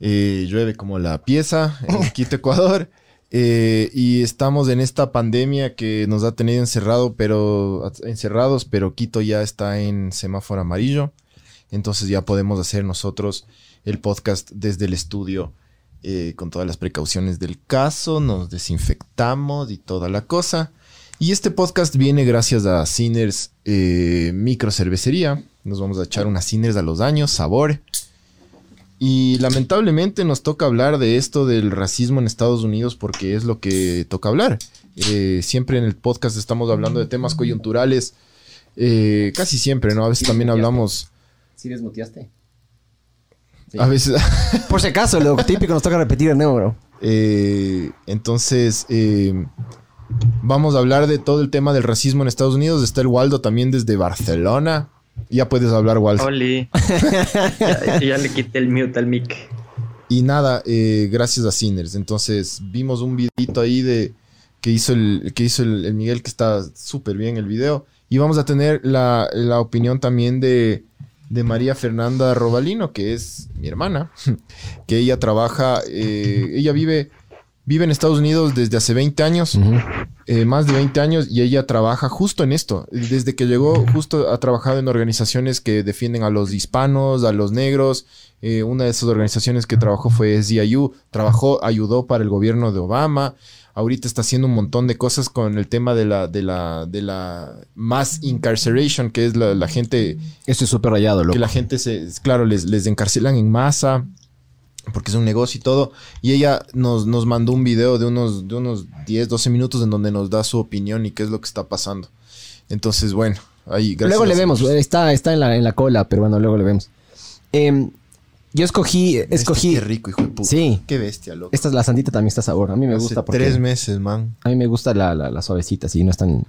Eh, llueve como la pieza en Quito, Ecuador. Eh, y estamos en esta pandemia que nos ha tenido encerrado, pero, encerrados, pero Quito ya está en semáforo amarillo. Entonces ya podemos hacer nosotros el podcast desde el estudio eh, con todas las precauciones del caso. Nos desinfectamos y toda la cosa. Y este podcast viene gracias a Sinners Micro Cervecería. Nos vamos a echar unas Sinners a los años, sabor. Y lamentablemente nos toca hablar de esto del racismo en Estados Unidos porque es lo que toca hablar. Eh, siempre en el podcast estamos hablando de temas coyunturales. Eh, casi siempre, ¿no? A veces también hablamos. ¿Sí desmuteaste? A veces. Por si acaso, lo típico nos toca repetir el nuevo, bro. Eh, entonces, vamos a hablar de todo el tema del racismo en Estados Unidos. Está el Waldo también desde Barcelona. Ya puedes hablar, Waldo. Oli. ya, le quité el mute al mic. Y nada, eh, gracias a Sinners. Entonces, vimos un videito ahí de que hizo el, que hizo el, Miguel, que está súper bien el video. Y vamos a tener la, opinión también de, de, María Fernanda Robalino, que es mi hermana, que ella trabaja, eh, ella vive vive en Estados Unidos desde hace 20 años, eh, más de 20 años, y ella trabaja justo en esto. Desde que llegó, justo ha trabajado en organizaciones que defienden a los hispanos, a los negros. Eh, una de esas organizaciones que trabajó fue SDIU, trabajó, ayudó para el gobierno de Obama. Ahorita está haciendo un montón de cosas con el tema de la, de la, de la mass incarceration, que es la, gente. Esto es súper rayado, loco. Que la gente se, claro, les, les encarcelan en masa porque es un negocio y todo. Y ella nos, nos mandó un video de unos, de unos 10, 12 minutos en donde nos da su opinión y qué es lo que está pasando. Entonces, bueno, ahí gracias. Luego le vemos, está, está en, la, en la cola, pero bueno, luego le vemos. Em, yo escogí, escogí. Qué rico, hijo de puta. Sí. Qué bestia, loco. Esta es la sandita también está sabor. A mí me gusta porque. Tres meses, man. A mí me gusta la, la, suavecita, sí, no es tan.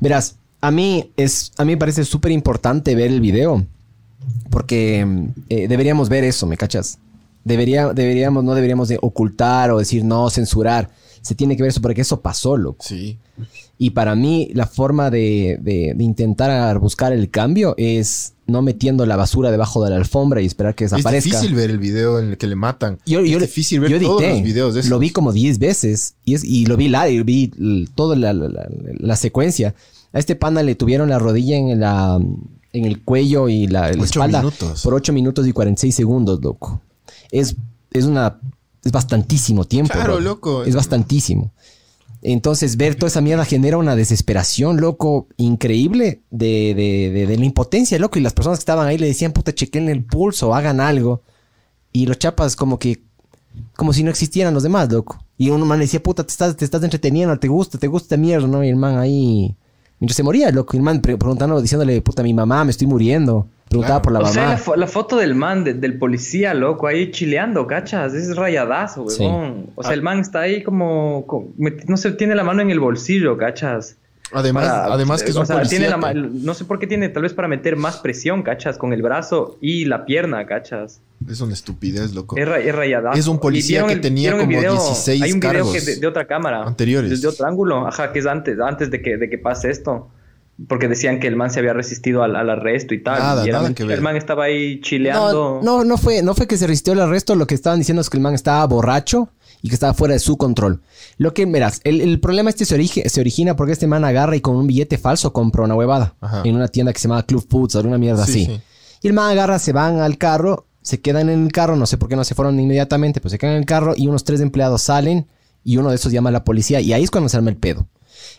Verás, a mí es, a mí me parece súper importante ver el video. Porque em, eh, deberíamos ver eso, ¿me cachas? Debería, deberíamos, no deberíamos de ocultar o decir no, censurar. Se tiene que ver eso porque eso pasó, loco. Sí. Y para mí, la forma de, de, intentar buscar el cambio es no metiendo la basura debajo de la alfombra y esperar que desaparezca. Es difícil ver el video en el que le matan. Yo, es difícil ver todos los videos de eso. Lo vi como 10 veces y, es, y lo vi la, y vi toda la, la, secuencia. A este pana le tuvieron la rodilla en la en el cuello y la, espalda por 8 minutos y 46 segundos, loco es, es una. Es bastantísimo tiempo. Claro, loco. Es bastantísimo. Entonces, ver toda esa mierda genera una desesperación, loco, increíble de, de, de, la impotencia, loco. Y las personas que estaban ahí le decían, puta, chequen el pulso, hagan algo. Y los chapas, como que. Como si no existieran los demás, loco. Y uno man le decía, puta, te estás, te estás entreteniendo, te gusta, te gusta mierda, ¿no? Y el man ahí. Mientras se moría, loco. Y el man preguntando, diciéndole, puta, mi mamá, me estoy muriendo. Preguntaba por la mamá. O sea, la, foto del man, del policía, loco, ahí chileando, ¿cachas? Es rayadazo, weón. O sea, el man está ahí como, no sé, tiene la mano en el bolsillo, ¿cachas? Además, además que es un policía No sé por qué tiene, tal vez para meter más presión, ¿cachas? Con el brazo y la pierna, ¿cachas? Es una estupidez, loco. Es, rayadazo. Es un policía que tenía como 16 Hay un video de, otra cámara. Anteriores. De, otro ángulo, ajá, que es antes, antes de que, de que pase esto porque decían que el man se había resistido al, arresto y tal. Nada, y nada que ver. El man estaba ahí chileando. No, no, fue, no fue que se resistió al arresto. Lo que estaban diciendo es que el man estaba borracho y que estaba fuera de su control. Lo que, verás, el, problema este se, se, origina porque este man agarra y con un billete falso compra una huevada en una tienda que se llama Club Foods o una mierda así. Y el man agarra, se van al carro, se quedan en el carro, no sé por qué no se fueron inmediatamente, pues se quedan en el carro y unos tres empleados salen y uno de esos llama a la policía y ahí es cuando se arma el pedo.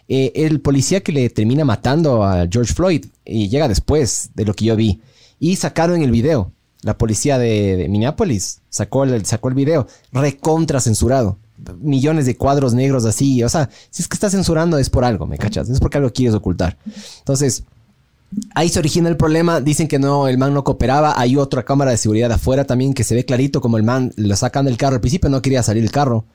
Eh, el policía que le termina matando a George Floyd y llega después de lo que yo vi. Y sacaron el video. La policía de, Minneapolis sacó el, sacó el video recontra censurado. Millones de cuadros negros así. O sea, si es que está censurando es por algo, ¿me cachas? Es porque algo quieres ocultar. Entonces, Ahí se origina el problema. Dicen que no, el man no cooperaba. Hay otra cámara de seguridad afuera también que se ve clarito como el man lo sacan del carro. Al principio no quería salir del carro.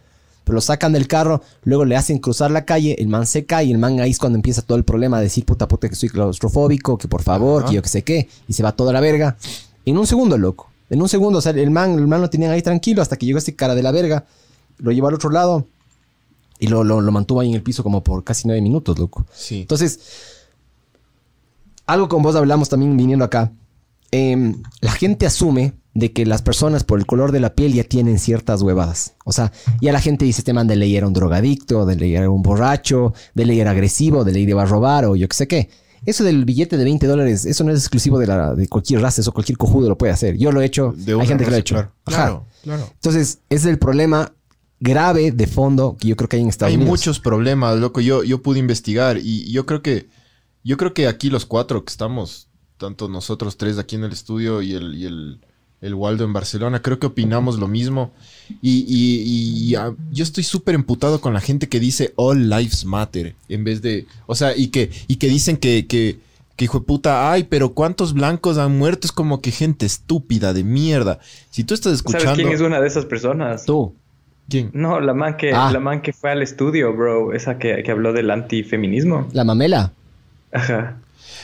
Pero lo sacan del carro, luego le hacen cruzar la calle, el man se cae y el man ahí es cuando empieza todo el problema de decir puta puta que soy claustrofóbico, que por favor, que yo que sé qué, y se va toda la verga. En un segundo, loco. En un segundo, o sea, el man, el man lo tenían ahí tranquilo hasta que llegó este cara de la verga, lo llevó al otro lado y lo, lo, lo mantuvo ahí en el piso como por casi nueve minutos, loco. Sí. Entonces, algo con vos hablamos también viniendo acá. Em, la gente asume de que las personas por el color de la piel ya tienen ciertas huevadas. O sea, ya la gente dice, este man de ley era un drogadicto, de ley era un borracho, de ley era agresivo, de ley iba a robar o yo qué sé qué. Eso del billete de 20 dólares, eso no es exclusivo de, la, de cualquier raza, eso cualquier cojudo lo puede hacer. Yo lo he hecho, De hay una gente que lo ha hecho. claro. Claro, claro. Entonces, ese es el problema grave de fondo que yo creo que hay en Estados Hay Unidos. muchos problemas, loco. Yo, yo pude investigar y yo creo que yo creo que aquí los cuatro que estamos, tanto nosotros tres aquí en el estudio y el, y el, el Waldo en Barcelona, creo que opinamos lo mismo. Y, y- y, ah, yo estoy súper emputado con la gente que dice All Lives Matter en vez de. O sea, y que, y que dicen que, que, que hijo de puta, ay, pero ¿cuántos blancos han muerto? Es como que gente estúpida de mierda. Si tú estás escuchando. ¿Sabes quién es una de esas personas? Tú. ¿Quién? No, la man que, Ah. la man que fue al estudio, bro. Esa que, que habló del antifeminismo. La mamela. Ajá.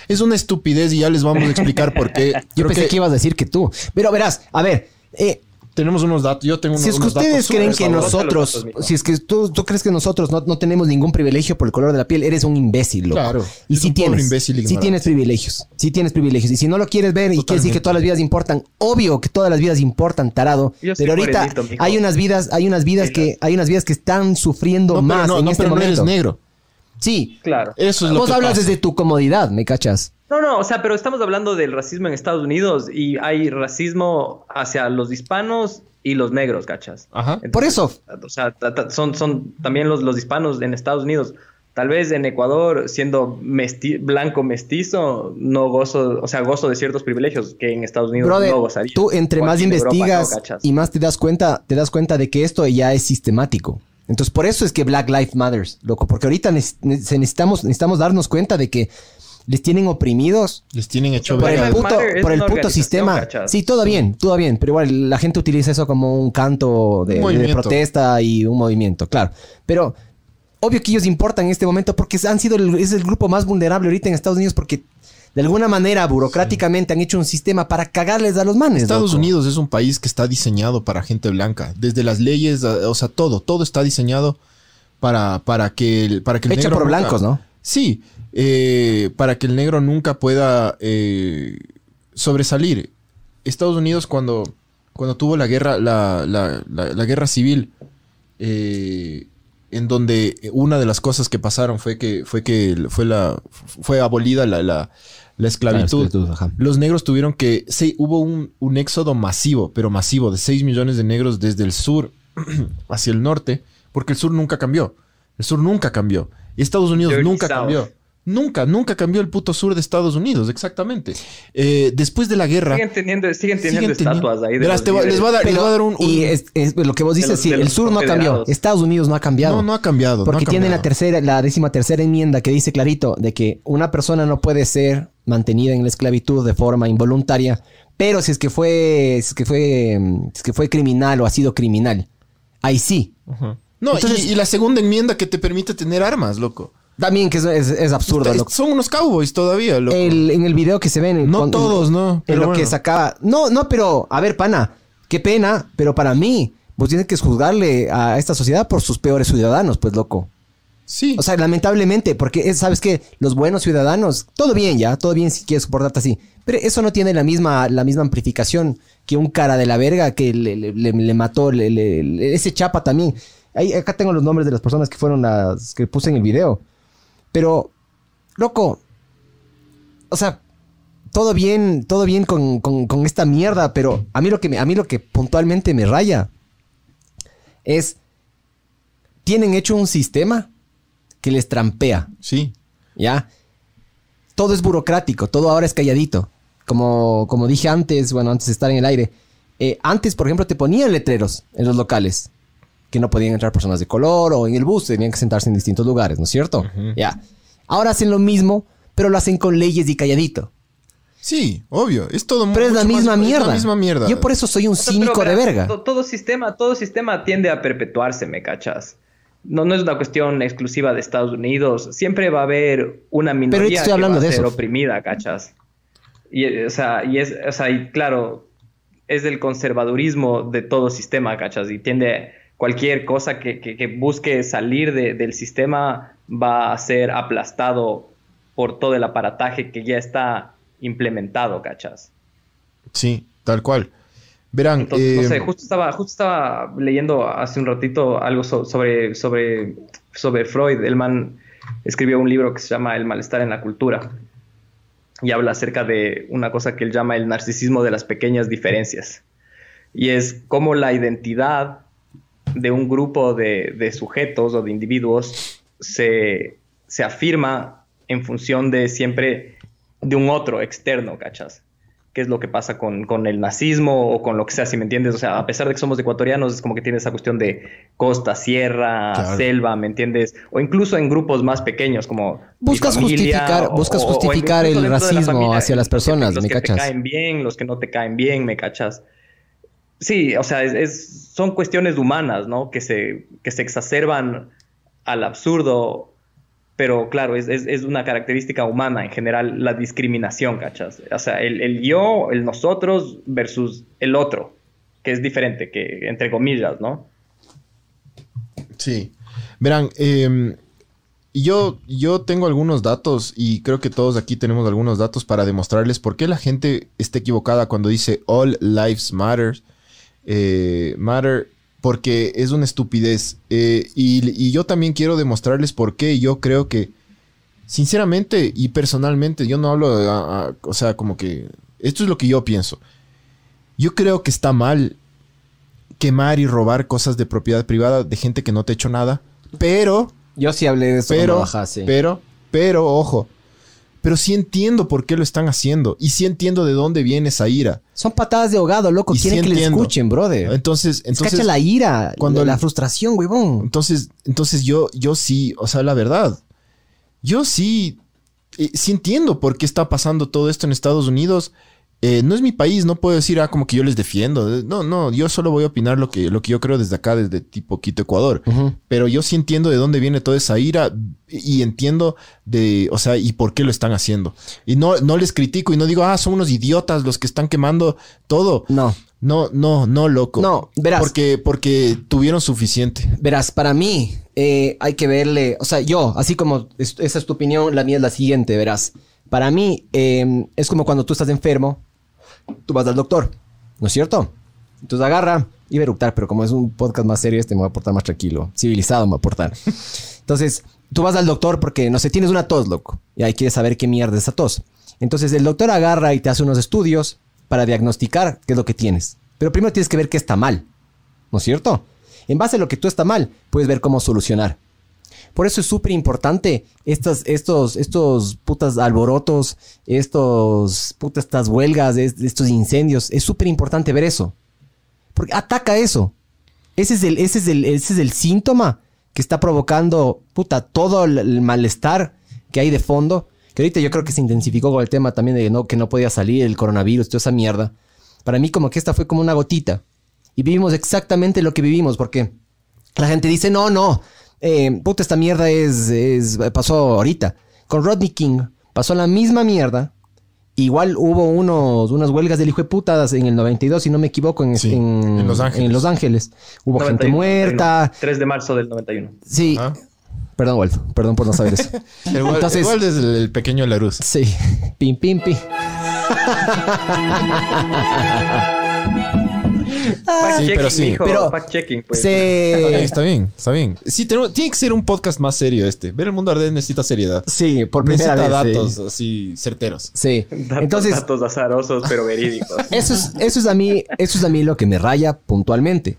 Es una estupidez y ya les vamos a explicar por qué. Yo Creo pensé que... ibas a decir que tú. Pero verás, a ver, eh, Tenemos unos datos. Yo tengo unos, si es que unos ustedes creen que nosotros, datos, si es que tú, tú crees que nosotros no, no tenemos ningún privilegio por el color de la piel, eres un imbécil, loco. Claro, Y si tienes, ignorante. tienes privilegios, sí tienes privilegios. Y si no lo quieres ver y quieres decir que todas las vidas importan, obvio que todas las vidas importan, tarado. Yo Pero ahorita hay unas vidas, hay unas vidas que, hay unas vidas que están sufriendo No, pero más no, en no, este pero no momento. eres negro. Sí. Claro. Eso es lo Vos que hablas pasa. desde tu comodidad, ¿me cachas? No, no, o sea, pero estamos hablando del racismo en Estados Unidos y hay racismo hacia los hispanos y los negros, ¿cachas? Ajá. Por eso. O sea, son, son también los, los hispanos en Estados Unidos. Tal vez en Ecuador, siendo mesti- blanco mestizo, no gozo, o sea, gozo de ciertos privilegios que en Estados Unidos Brother, no gozaría. tú entre O más Europa, investigas y más te das cuenta, te das cuenta de que esto ya es sistemático. Entonces, por eso es que Black Lives Matters, loco, porque ahorita necesitamos, necesitamos darnos cuenta de que les tienen oprimidos Les tienen hecho por el puto, por el puto sistema. ¿cachas? Sí, todo bien, todo bien, pero igual la gente utiliza eso como un canto de, Un de protesta y un movimiento, claro. Pero obvio que ellos importan en este momento porque han sido el, es el grupo más vulnerable ahorita en Estados Unidos porque de alguna manera burocráticamente han hecho un sistema para cagarles a los manes. Estados loco. Unidos es un país que está diseñado para gente blanca. Desde las leyes, o sea, todo, todo está diseñado para, para que el, para que el negro por nunca- blancos, ¿no? Sí, eh, para que el negro nunca pueda eh, sobresalir. Estados Unidos cuando, cuando tuvo la guerra, la, la- la- la guerra civil, eh, en donde una de las cosas que pasaron fue que fue que fue la fue abolida la, la- la esclavitud. Claro, esclavitud, ajá. Los negros tuvieron que. Sí, hubo un, un éxodo masivo, pero masivo, de 6 millones de negros desde el sur hacia el norte, porque el sur nunca cambió. El sur nunca cambió. Y Estados Unidos Dirty nunca South. cambió. Nunca, nunca cambió el puto sur de Estados Unidos, exactamente. Eh, después de la guerra. Siguen teniendo, siguen teniendo siguen teniendo- estatuas ahí. De Verás, los te va- les voy a dar, les voy a dar un. un- Y es, es lo que vos dices, los- sí, el sur no cambió. Estados Unidos no ha cambiado. No, no ha cambiado. no Porque ha tiene la cambiado. tercera, la décima tercera enmienda que dice clarito de que una persona no puede ser mantenida en la esclavitud de forma involuntaria, pero si es que fue, si es que fue, mm, si es que fue criminal o ha sido criminal, ahí sí. No, y- Entonces- y, la segunda enmienda que te permite tener armas, loco. También que es, es- es absurdo. Está-. Son unos cowboys todavía, loco. El- en el video que se ven. No con- todos, no, En pero lo que sacaba. No, no, pero a ver, pana, qué pena, pero para mí, vos tienes que juzgarle a esta sociedad por sus peores ciudadanos, pues loco. Sí. O sea, lamentablemente, porque es- sabes que los buenos ciudadanos, todo bien ya, todo bien si quieres comportarte así, pero eso no tiene la misma, la misma amplificación que un cara de la verga que le, le- le- le mató, le- le- le- ese chapa también. Ahí, acá tengo los nombres de las personas que fueron las que puse en el video. Pero, loco, o sea, todo bien, todo bien con, con- con esta mierda, pero a mí lo que me, a mí lo que puntualmente me raya es tienen hecho un sistema que les trampea, sí. ¿ya? Todo es burocrático, todo ahora es calladito. Como, como dije antes, bueno, antes de estar en el aire. eh, antes, por ejemplo, te ponían letreros en los locales que no podían entrar personas de color o en el bus tenían que sentarse en distintos lugares, ¿no es cierto? Ya. Ahora hacen lo mismo, pero lo hacen con leyes y calladito. Sí, obvio. Es todo Pero es la mucho más- misma es mierda. la misma mierda. Yo por eso soy un O sea, cínico pero, de verga. to- Todo, sistema, todo sistema tiende a perpetuarse, ¿me cachas? No, no es una cuestión exclusiva de Estados Unidos. Siempre va a haber una minoría estoy que hablando va a de ser eso. oprimida, ¿cachas? Y, o sea, y es, o sea, y claro, es el conservadurismo de todo sistema, ¿cachas? Y tiende cualquier cosa que, que- que busque salir de- del sistema va a ser aplastado por todo el aparataje que ya está implementado, ¿cachas? Sí, tal cual. Verán, Entonces, no eh, sé, justo estaba, justo estaba leyendo hace un ratito algo so- sobre, sobre, sobre Freud. El man escribió un libro que se llama El malestar en la cultura y habla acerca de una cosa que él llama el narcisismo de las pequeñas diferencias. Y es cómo la identidad de un grupo de, de sujetos o de individuos se, se afirma en función de siempre de un otro externo, ¿cachas? qué es lo que pasa con, con el nazismo o con lo que sea, si me entiendes. O sea, a pesar de que somos ecuatorianos, es como que tiene esa cuestión de costa, sierra, Claro. selva, ¿me entiendes? O incluso en grupos más pequeños, como. Buscas familia, justificar- buscas o- o justificar el la racismo familia, hacia las los que- personas, los ¿me que cachas? te caen bien, los que no te caen bien, ¿me cachas? Sí, o sea, es, son cuestiones humanas, ¿no? Que se, que se exacerban al absurdo, pero claro, es, es- una característica humana en general la discriminación, ¿cachas? O sea, el, el yo, el nosotros versus el otro, que es diferente, que entre comillas, ¿no? Sí. Verán, eh, yo, yo tengo algunos datos y creo que todos aquí tenemos algunos datos para demostrarles por qué la gente está equivocada cuando dice All Lives Matter. Eh, matter porque es una estupidez. Eh, y, y yo también quiero demostrarles por qué yo creo que, sinceramente y personalmente, yo no hablo, a- a- o sea, como que, esto es lo que yo pienso. Yo creo que está mal quemar y robar cosas de propiedad privada de gente que no te ha hecho nada. Pero, Yo sí hablé de eso pero, pero, pero, ojo. Pero sí entiendo por qué lo están haciendo. Y sí entiendo de dónde viene esa ira. Son patadas de ahogado, loco. Y sí Quieren que entiendo. escuchen, brother. Entonces, entonces, la ira, cuando la, la el- frustración, huevón. entonces, entonces yo, yo sí, o sea, la verdad, yo sí, eh, sí entiendo por qué está pasando todo esto en Estados Unidos. Eh, no es mi país, no puedo decir, ah, como que yo les defiendo. Eh, No, no, yo solo voy a opinar lo que, lo que yo creo desde acá, desde tipo Quito, Ecuador. Pero yo sí entiendo de dónde viene toda esa ira y entiendo de, o sea, y por qué lo están haciendo. Y no, no les critico y no digo, ah, son unos idiotas los que están quemando todo. No. No, no, no, loco. No, verás. Porque, porque tuvieron suficiente. Verás, para mí eh, hay que verle, o sea, yo, así como es- esa es tu opinión, la mía es la siguiente, verás. Para mí eh, es como cuando tú estás enfermo, tú vas al doctor, ¿no es cierto? Entonces agarra, iba a eructar, pero como es un podcast más serio, este me va a portar más tranquilo, civilizado me va a portar. Entonces, tú vas al doctor porque, no sé, tienes una tos, loco, y ahí quieres saber qué mierda es esa tos. Entonces el doctor agarra y te hace unos estudios para diagnosticar qué es lo que tienes. Pero primero tienes que ver qué está mal. ¿no es cierto? En base a lo que tú está mal, puedes ver cómo solucionar. Por eso es súper importante estos, estos putas alborotos, estos putas estas huelgas, es- estos incendios. Es súper importante ver eso. Porque ataca eso. Ese es el, ese es el, ese es el síntoma que está provocando, puta, todo el, el malestar que hay de fondo. Que ahorita yo creo que se intensificó con el tema también de no, que no podía salir el coronavirus, toda esa mierda. Para mí como que esta fue como una gotita. Y vivimos exactamente lo que vivimos, porque la gente dice, no, no, eh, puta, esta mierda es, es- pasó ahorita. Con Rodney King pasó la misma mierda. Igual hubo unos, unas huelgas del hijo de putas en el 92, si no me equivoco, en, Sí, en- en Los Ángeles. en Los Ángeles. Hubo gente 91, muerta. 3 de marzo del 91. Sí. Ah. Perdón, Wolf. Perdón por no saber eso. Igual, Entonces- igual desde el, el pequeño Laruz. Sí. Pim, pim, pim. Sí, pero sí. mijo, Pero pues. Está bien, Se... está bien, está bien. Sí, tenemos- tiene que ser un podcast más serio este. Ver el mundo arder necesita seriedad. Sí, por primera necesita vez. sí. datos así certeros. Sí. Datos, Entonces, datos azarosos, pero verídicos. Eso es, eso es a mí, eso es a mí lo que me raya puntualmente.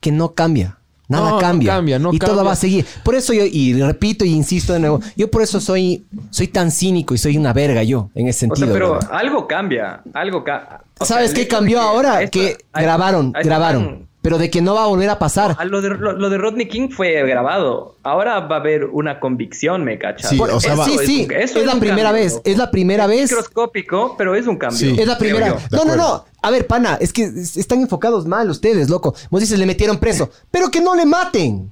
Que no cambia. Nada No, no cambia. no y todo va a seguir. Por eso yo, y repito y insisto de nuevo, yo por eso soy, soy tan cínico y soy una verga yo, en ese O sentido. sea, pero algo cambia, algo ca- ¿Sabes sea, qué cambió ahora? Que grabaron, grabaron. Pero de que no va a volver a pasar. lo, de, lo, de Rodney King fue grabado. Ahora va a haber una convicción, ¿me cachas? Sí, o sea, sí, sí. Es, la primera vez. Es la primera vez. microscópico, pero es un cambio. Es la primera. No, no, no. A ver, pana, es que están enfocados mal ustedes, loco. Vos dices, le metieron preso. Pero que no le maten.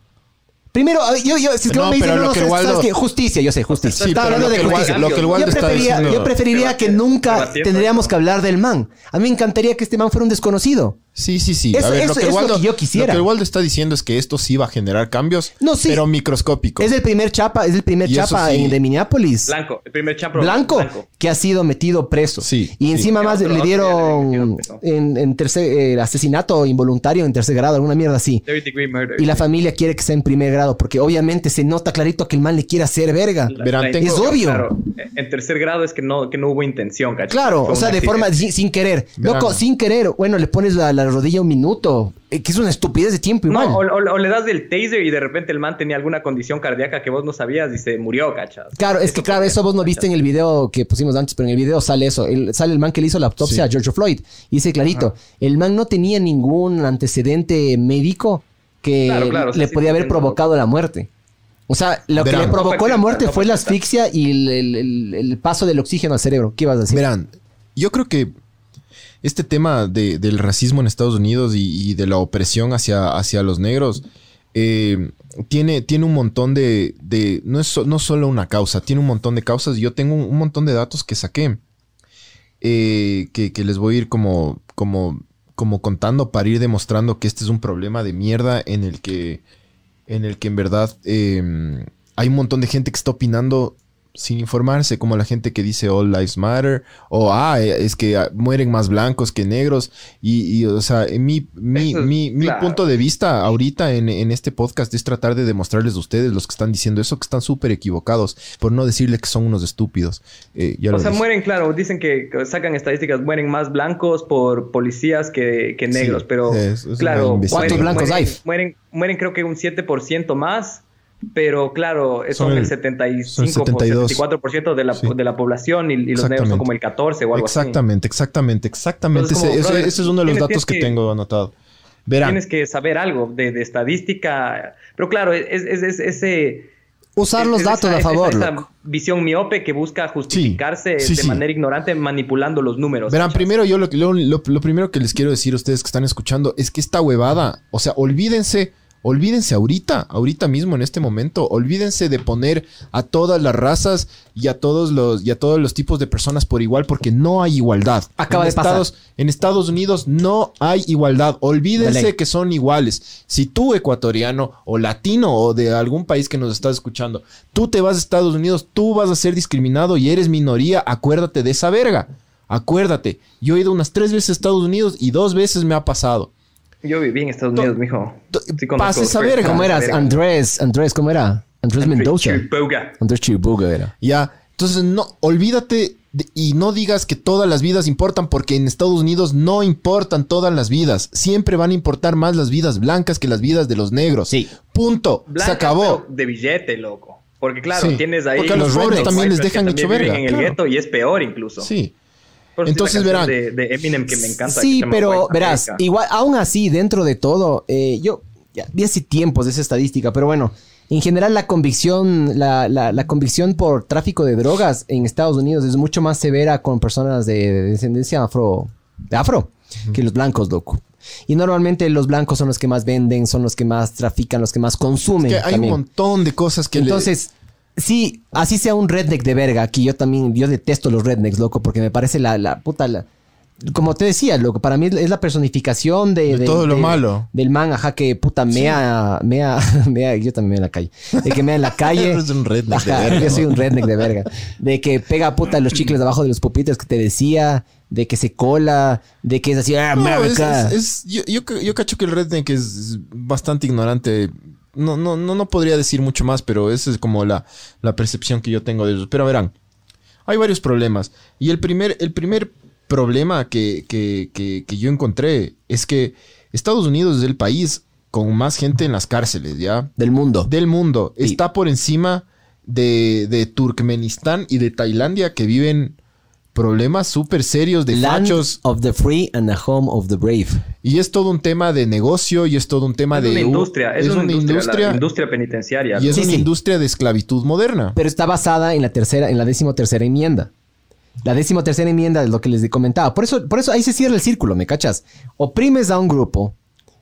Primero, yo, yo, si es que no, me dicen, no, no, que ¿sabes qué? Justicia, yo sé, justicia. Sí, está hablando de justicia. Lo que el yo, preferiría, yo preferiría que nunca tendríamos que hablar del man. A mí me encantaría que este man fuera un desconocido. Sí, sí, sí. a ver, lo, que Waldo, yo quisiera. Lo que el Waldo está diciendo es que esto sí va a generar cambios, no, sí. pero microscópicos. Es el primer chapa, es el primer chapa de Minneapolis. Blanco, el primer chapa blanco, que ha sido metido preso. Sí. Y encima más le dieron en, tercer eh, asesinato involuntario en tercer grado, alguna mierda así. Y la familia quiere que sea en primer grado, porque obviamente se nota clarito que el man le quiere hacer verga. es obvio. en tercer grado es que no, que no hubo intención, ¿cachai? Claro, o sea, de forma sin, querer. Loco, sin querer. Bueno, le pones la rodilla un minuto. Eh, que es una estupidez de tiempo igual. No, o, le das del taser y de repente el man tenía alguna condición cardíaca que vos no sabías y se murió, cachas. Claro, es que claro, eso vos no viste en el video que pusimos antes, pero en el video sale eso. sale el man que le hizo la autopsia a George Floyd. Y dice clarito, el man no tenía ningún antecedente médico que le podía haber provocado la muerte. O sea, lo que le provocó la muerte fue la asfixia y el, paso del oxígeno al cerebro. ¿Qué ibas a decir? Verán, yo creo que este tema del racismo en Estados Unidos y, de la opresión hacia, hacia los negros eh, tiene, tiene un montón de... no es no solo una causa, tiene un montón de causas. Yo tengo un, montón de datos que saqué eh, que, les voy a ir como, como, como contando para ir demostrando que este es un problema de mierda en el que en el que en verdad eh, hay un montón de gente que está opinando sin informarse, como la gente que dice All Lives Matter, o ah, eh, es que ah, mueren más blancos que negros. Y, o sea, mi, mi, mi, mi punto de vista ahorita en, este podcast es tratar de demostrarles a ustedes, los que están diciendo eso, que están súper equivocados, por no decirle que son unos estúpidos. Eh, o sea, mueren, claro, dicen que sacan estadísticas, mueren más blancos por policías que, negros, pero claro, ¿cuántos blancos hay? Mueren, mueren creo que un 7% más pero claro, son, el 75 74% de la, de la población y, los negros son como el 14 o algo exactamente, así. Exactamente, exactamente, ese, es uno de los datos que, tengo anotado. Verán. Tienes que saber algo de, estadística, pero claro, es, ese... Usar los datos a favor. Esa visión miope que busca justificarse de manera ignorante manipulando los números. Verán, primero yo lo, lo primero que les quiero decir a ustedes que están escuchando es que esta huevada, o sea, olvídense Olvídense ahorita, ahorita mismo en este momento, olvídense de poner a todas las razas y a todos los y a todos los tipos de personas por igual porque no hay igualdad. Acaba de Estados, pasar. En Estados Unidos no hay igualdad. Olvídense que son iguales. Si tú ecuatoriano o latino o de algún país que nos estás escuchando, tú te vas a Estados Unidos, tú vas a ser discriminado y eres minoría, acuérdate de esa verga. Acuérdate, yo he ido unas tres veces a Estados Unidos y dos veces me ha pasado. Yo viví en Estados Unidos, mijo. Sí Pase saber cómo eras. Andrés, Andrés, ¿cómo era? Andrés Mendoza. Andrés Chiriboga era. Ya. Entonces, no, olvídate y no digas que todas las vidas importan porque en Estados Unidos no importan todas las vidas. Siempre van a importar más las vidas blancas que las vidas de los negros. Sí. Punto. Se acabó. De billete, loco. Porque claro, tienes ahí... Porque a los pobres también les dejan hecho verga. en el gueto y es peor incluso. Sí. Entonces verán. De, Eminem que me encanta. Sí, pero verás, igual, aún así, dentro de todo, eh, yo ya vi hace tiempos de esa estadística, pero bueno, en general la convicción, la, la, convicción por tráfico de drogas en Estados Unidos es mucho más severa con personas de, descendencia afro, de afro, que los blancos, loco. Y normalmente los blancos son los que más venden, son los que más trafican, los que más consumen. Es que hay un montón de cosas que Entonces, Sí, así sea un redneck de verga. Aquí yo también, yo detesto los rednecks, loco, porque me parece la, la puta. como te decía, loco, para mí es la personificación de, de todo lo malo. Del man, ajá, que puta mea, mea, mea, yo también mea en la calle. De que mea en la calle. Eres un redneck de verga. Yo soy un redneck de verga. De que pega puta los chicles debajo de los pupitres que te decía. De que se cola, de que es así, ah, no, es, yo, yo, yo cacho que el redneck es bastante ignorante no, no, no, no podría decir mucho más, pero esa es como la, la percepción que yo tengo de ellos. Pero verán, hay varios problemas. Y el primer, el primer problema que, que, que, yo encontré es que Estados Unidos es el país con más gente en las cárceles, ¿ya? Del mundo. Del mundo. Está por encima de, de Turkmenistán y de Tailandia que viven problemas súper serios de Land fachos. of the free and the home of the brave. Y es todo un tema de negocio y es todo un tema Es de... una industria, es, una, industria, industria la industria penitenciaria. y es Sí, una sí. industria de esclavitud moderna. Pero está basada en la tercera, en la decimotercera enmienda. La decimotercera enmienda es lo que les comentaba. Por eso, por eso ahí se cierra el círculo, ¿me cachas? Oprimes a un grupo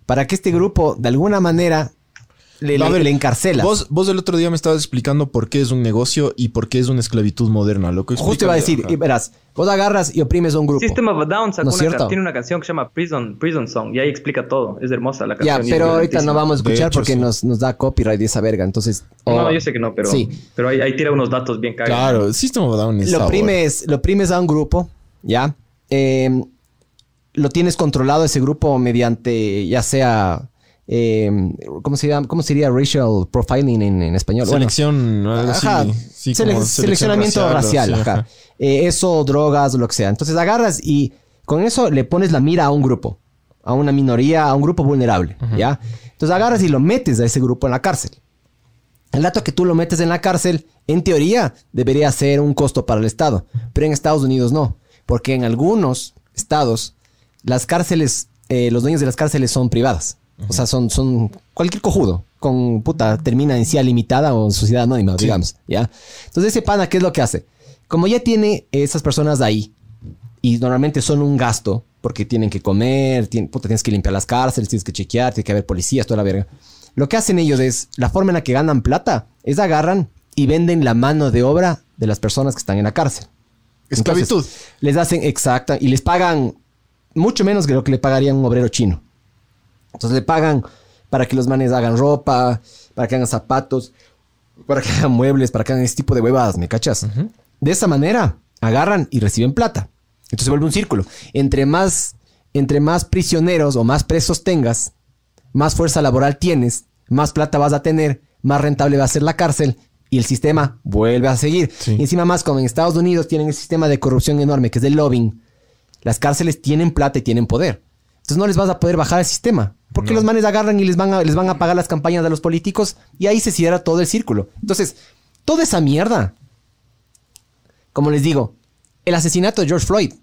para que este grupo, de alguna manera, le, le- ver, le encarcela. Vos, vos el otro día me estabas explicando por qué es un negocio y por qué es una esclavitud moderna. Lo que Justo iba a decir, y verás, vos agarras y oprimes a un grupo. System of a Down sacó ¿No una tiene una canción que se llama Prison, Prison Song y ahí explica todo. Es hermosa la Ya, canción. y es pero ahorita no vamos a escuchar hecho, porque sí. nos, nos da copyright de esa verga. Entonces, No, o- yo sé que no, pero, Sí. pero ahí, ahí tira unos datos bien cagados. Claro, System of a Down es lo oprimes, lo oprimes a un grupo, ¿ya? Eh, lo tienes controlado ese grupo mediante, ya sea, eh, ¿cómo, se llama? ¿cómo sería racial profiling en, en español? Selección. Ajá. Sí, Sele- seleccionamiento racial, sí, ajá. Eh, eso, drogas, lo que sea. Entonces agarras y con eso le pones la mira a un grupo, a una minoría, a un grupo vulnerable, ¿ya? Entonces agarras y lo metes a ese grupo en la cárcel. El dato que tú lo metes en la cárcel, en teoría, debería ser un costo para el Estado, pero en Estados Unidos no, porque en algunos estados las cárceles, eh, los dueños de las cárceles son privadas. O sea, son, son cualquier cojudo. Con puta, termina en CIA limitada o en sociedad anónima, digamos. ¿Ya? Entonces, ese pana, ¿qué es lo que hace? Como ya tiene esas personas ahí, y normalmente son un gasto, porque tienen que comer, tien- puta, tienes que limpiar las cárceles, tienes que chequear, tiene que haber policías, toda la verga. Lo que hacen ellos es, la forma en la que ganan plata, es agarran y venden la mano de obra de las personas que están en la cárcel. Esclavitud. Entonces, les hacen exacta y les pagan mucho menos que lo que le pagaría un obrero chino. Entonces le pagan para que los manes hagan ropa, para que hagan zapatos, para que hagan muebles, para que hagan ese tipo de huevadas, ¿me cachas? De esa manera agarran y reciben plata. Entonces se vuelve un círculo. Entre más, entre más prisioneros o más presos tengas, más fuerza laboral tienes, más plata vas a tener, más rentable va a ser la cárcel y el sistema vuelve a seguir. Sí. Y encima más como en Estados Unidos tienen el sistema de corrupción enorme que es el lobbying. Las cárceles tienen plata y tienen poder. Entonces no les vas a poder bajar el sistema. Porque los manes agarran y les van, a, les van a pagar las campañas de los políticos y ahí se cierra todo el círculo. Entonces, toda esa mierda, como les digo, el asesinato de George Floyd